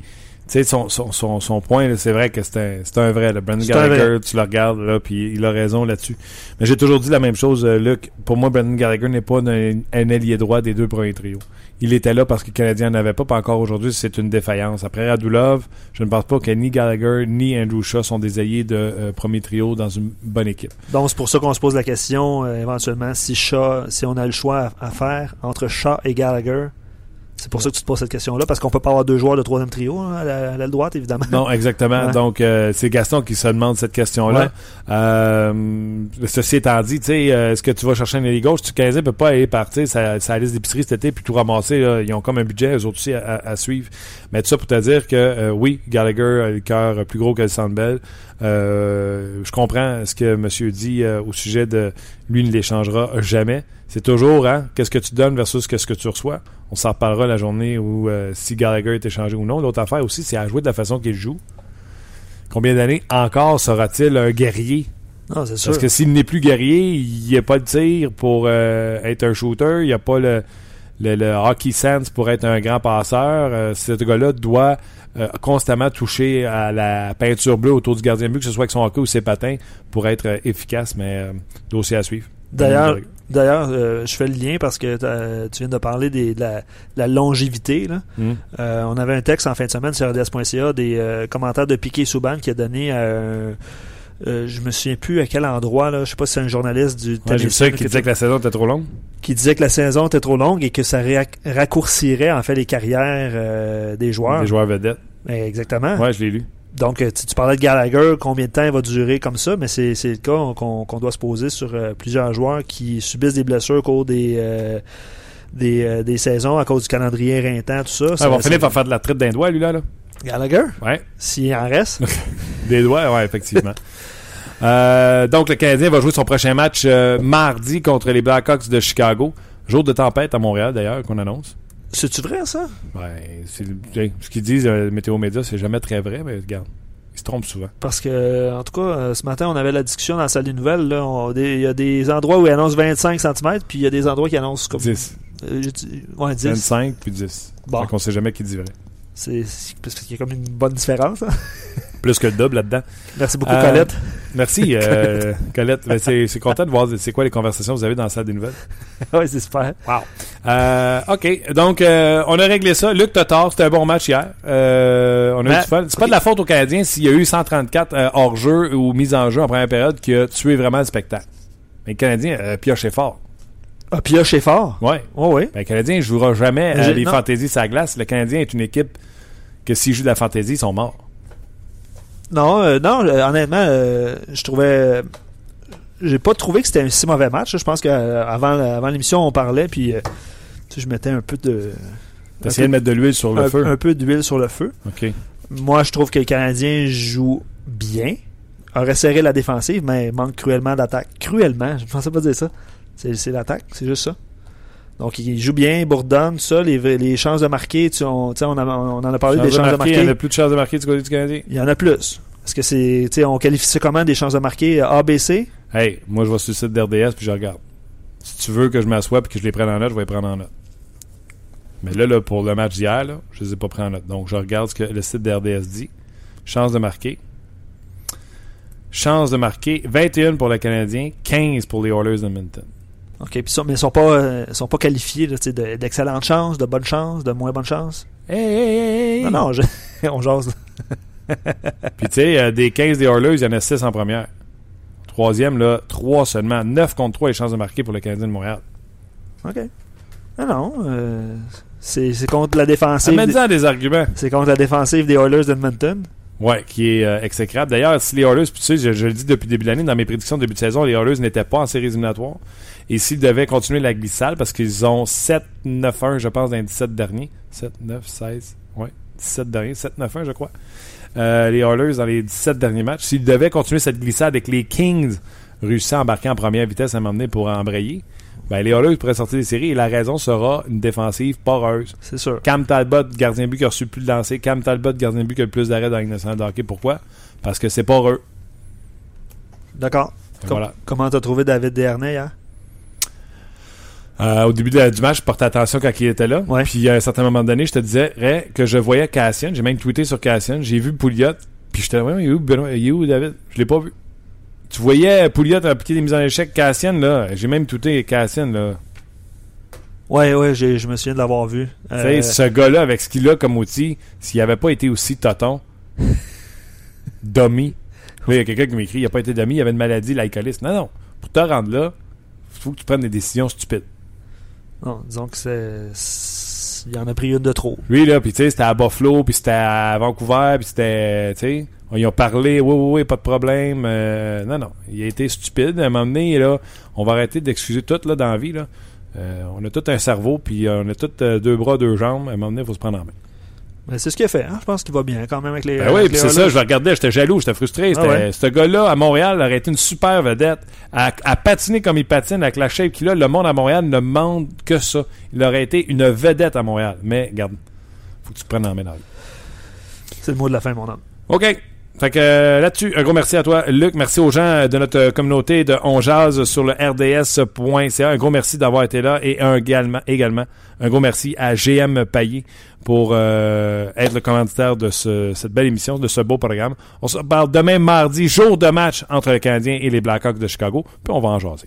Tu sais, son, son, son, son point, c'est vrai que c'est un, un vrai. Brandon Gallagher, tu le regardes, là, puis il a raison là-dessus. Mais j'ai toujours dit la même chose, euh, Luc. Pour moi, Brandon Gallagher n'est pas un, un ailier droit des deux premiers trios. Il était là parce que le Canadien n'en avait pas, pas encore aujourd'hui, c'est une défaillance. Après Radulov, je ne pense pas que ni Gallagher ni Andrew Shaw sont des alliés de euh, premier trio dans une bonne équipe. donc c'est pour ça qu'on se pose la question euh, éventuellement si Shaw, si on a le choix à, à faire entre Shaw et Gallagher. C'est pour ça que tu te poses cette question-là, parce qu'on peut pas avoir deux joueurs de troisième trio hein, à la- à l'aile droite, évidemment. Non, exactement. Ouais. Donc, euh, c'est Gaston qui se demande cette question-là. Ouais. Euh, ceci étant dit, tu sais, euh, est-ce que tu vas chercher un ailier gauche? Tu Canadien peut pas aller partir sa, sa liste d'épicerie cet été puis tout ramasser. Là. Ils ont comme un budget, eux autres aussi, à, à- à suivre. Mais tout ça pour te dire que, euh, oui, Gallagher a le cœur plus gros que le Sandbell. Euh, je comprends ce que monsieur dit euh, au sujet de lui ne l'échangera jamais. C'est toujours, hein, qu'est-ce que tu donnes versus qu'est-ce que tu reçois. On s'en reparlera la journée où euh, si Gallagher est échangé ou non. L'autre affaire aussi, c'est à jouer de la façon qu'il joue. Combien d'années encore sera-t-il un guerrier? Non, c'est sûr. Parce que s'il n'est plus guerrier, il n'y a pas de tir pour euh, être un shooter, il n'y a pas le, le, le hockey sense pour être un grand passeur. Euh, ce gars-là doit euh, constamment toucher à la peinture bleue autour du gardien de but, que ce soit avec son hockey ou ses patins, pour être euh, efficace, mais euh, dossier à suivre. D'ailleurs, d'ailleurs je fais le lien parce que tu viens de parler des, de, la, de la longévité. Là. Hmm. On avait un texte en fin de semaine sur RDS.ca, des commentaires de Piquet Souban qui a donné un- euh, je me souviens plus à quel endroit, là, je sais pas si c'est un journaliste du Ouais, j'ai ça qui disait que la saison était trop longue. qui disait que la saison était trop longue et que ça rac- raccourcirait en fait les carrières euh, des joueurs. Des joueurs vedettes. Ben, Exactement. Ouais, je l'ai lu. Donc, euh, tu, tu parlais de Gallagher, combien de temps il va durer comme ça, mais c'est le cas qu'on doit se poser sur euh, plusieurs joueurs qui subissent des blessures au cours des, des, des saisons à cause du calendrier éreintant, tout ça. Ah, Ça- va ça- finir par faire de la traite d'un doigt, lui, là. là. Gallagher, Ouais. s'il en reste? Des doigts, ouais, effectivement. Euh, donc, le Canadien va jouer son prochain match euh, mardi contre les Blackhawks de Chicago. Jour de tempête à Montréal, d'ailleurs, qu'on annonce. C'est-tu vrai, ça? Ouais, hey, ce qu'ils disent, euh, Météo Média, c'est jamais très vrai, mais regarde, ils se trompent souvent. Parce que, en tout cas, euh, ce matin, on avait la discussion dans la salle des nouvelles. Il y a des endroits où ils annoncent 25 cm, puis il y a des endroits qui annoncent comme. 10, Euh, j'ai dit- ouais, 10. 25 puis 10. Bon. Donc, on sait jamais qui dit vrai. C'est parce qu'il y a comme une bonne différence. hein. Plus que le double là-dedans. Merci beaucoup, Euh, Colette. Merci, euh, Colette. Ben, c'est, content de voir c'est quoi les conversations que vous avez dans la salle des nouvelles. oui, c'est super. Euh, OK. Donc, euh, on a réglé ça. Luc Totar, c'était un bon match hier. Euh, on a eu Ben, du fun. C'est pas de la faute aux Canadiens s'il y a eu 134 euh, hors-jeu ou mise en jeu en première période qui a tué vraiment le spectacle. Mais le Canadien euh, pioché fort. Ah, pioche est fort. Oui, oui. Ben, le Canadien ne jouera jamais non. fantaisies la glace. Le Canadien est une équipe que s'ils jouent de la fantaisie, ils sont morts. Non, euh, non, euh, honnêtement, euh, je trouvais. J'ai pas trouvé que c'était un si mauvais match. Je pense qu'avant avant l'émission, on parlait, puis euh, je mettais un peu de. Essayé de mettre de l'huile sur le un, feu? un peu d'huile sur le feu. OK. Moi, je trouve que le Canadien joue bien. Aurait serré la défensive, mais manque cruellement d'attaque. Cruellement, je pensais pas dire ça. C'est l'attaque, c'est juste ça. Donc, il joue bien, il bourdonne, ça. Les, les chances de marquer, tu on, on, a- on en a parlé des Chances de chances de marquer. Il n'y en a plus de chances de marquer du côté du Canadien. Il y en a plus. Est-ce que c'est. Tu on qualifie ça comment des chances de marquer ABC Hey, moi, je vais sur le site d'RDS puis je regarde. Si tu veux que je m'assoie et que je les prenne en note, je vais les prendre en note. Mais là, là pour le match d'hier, je les ai pas pris en note. Donc, je regarde ce que le site d'RDS dit. Chance de marquer. Chance de marquer. 21 pour le Canadien, 15 pour les Oilers d'Edmonton. OK, puis ça- mais ils sont pas, euh, ils sont pas qualifiés sais, de- d'excellentes chances, de bonnes chances, de moins bonnes chances? Hey, hey, hey, hey! Non, non, je- on jase. là. Puis tu sais, euh, des 15 des Oilers, il y en a 6 en première. Troisième, là, 3 seulement. 9 contre 3 les chances de marquer pour le Canadien de Montréal. OK. Non, non. euh, c'est c'est contre la défensive. des- des arguments. C'est contre la défensive des Oilers d'Edmonton. Ouais, qui est euh, exécrable. D'ailleurs, si les Oilers, puis tu sais, je, je le dis depuis le début de l'année, dans mes prédictions de début de saison, les Oilers n'étaient pas en séries éliminatoires. Et s'ils devaient continuer la glissade, parce qu'ils ont 7-9-1, je pense, dans les 17 derniers. 7, 9, 16, ouais, 17 derniers, 7-9-1, je crois. Euh, les Oilers dans les 17 derniers matchs. S'ils devaient continuer cette glissade avec les Kings réussissant à embarquer en première vitesse à m'emmener pour embrayer, ben les Oilers pourraient sortir des séries et la raison sera une défensive poreuse. C'est sûr. Cam Talbot, gardien de but qui a reçu plus de lancers. Cam Talbot, gardien de but qui a le plus d'arrêts dans de hockey. Pourquoi? Parce que c'est pas eux. D'accord. Et Com- Voilà. Comment t'as trouvé David Dernay hier? Euh, au début de du match, je portais attention quand il était là. Ouais. Puis à un certain moment donné, je te disais Ray, que je voyais Cassian. J'ai même tweeté sur Cassian. J'ai vu Pouliot. Puis j'étais là, il est où, Benoît? Il est où, David? Je l'ai pas vu. Tu voyais Pouliot appliquer des mises en échec. Cassian, là? J'ai même tweeté Cassian, là. Ouais, ouais, je me souviens de l'avoir vu. Tu Euh, sais, ce gars-là, avec ce qu'il a comme outil, s'il avait pas été aussi toton, dummy. Il y a quelqu'un qui m'écrit, il a pas été dummy, il avait une maladie, l'alcoolisme. Non, non. Pour te rendre là, il faut que tu prennes des décisions stupides. Non, disons que c'est. Il y en a pris une de trop. Lui, là, puis tu sais, c'était à Buffalo, puis c'était à Vancouver, puis c'était, tu sais, ils ont parlé, oui, oui, oui, pas de problème. euh, non, non, il a été stupide. À un moment donné, là, on va arrêter d'excuser tout, là, dans la vie, là. Euh, on a tout un cerveau, puis on a tout euh, deux bras, deux jambes. À un moment donné, il faut se prendre en main. Mais c'est ce qu'il a fait. Hein? Je pense qu'il va bien quand même avec les. Ben oui, puis c'est ça, je regardais, j'étais jaloux, j'étais frustré. Ah ouais. Ce gars-là, à Montréal, aurait été une super vedette. À, à patiner comme il patine, avec la shape qu'il a, le monde à Montréal ne demande que ça. Il aurait été une vedette à Montréal. Mais, regarde, faut que tu te prennes en vie. C'est le mot de la fin, mon homme. OK. Fait que euh, là-dessus, un gros merci à toi, Luc. Merci aux gens de notre communauté de On Jazz sur le rds.ca. Un gros merci d'avoir été là et un également, également un gros merci à GM Payet pour euh, être le commanditaire de ce- cette belle émission, de ce beau programme. On se parle demain mardi, jour de match entre le Canadien et les Blackhawks de Chicago, puis on va en jaser.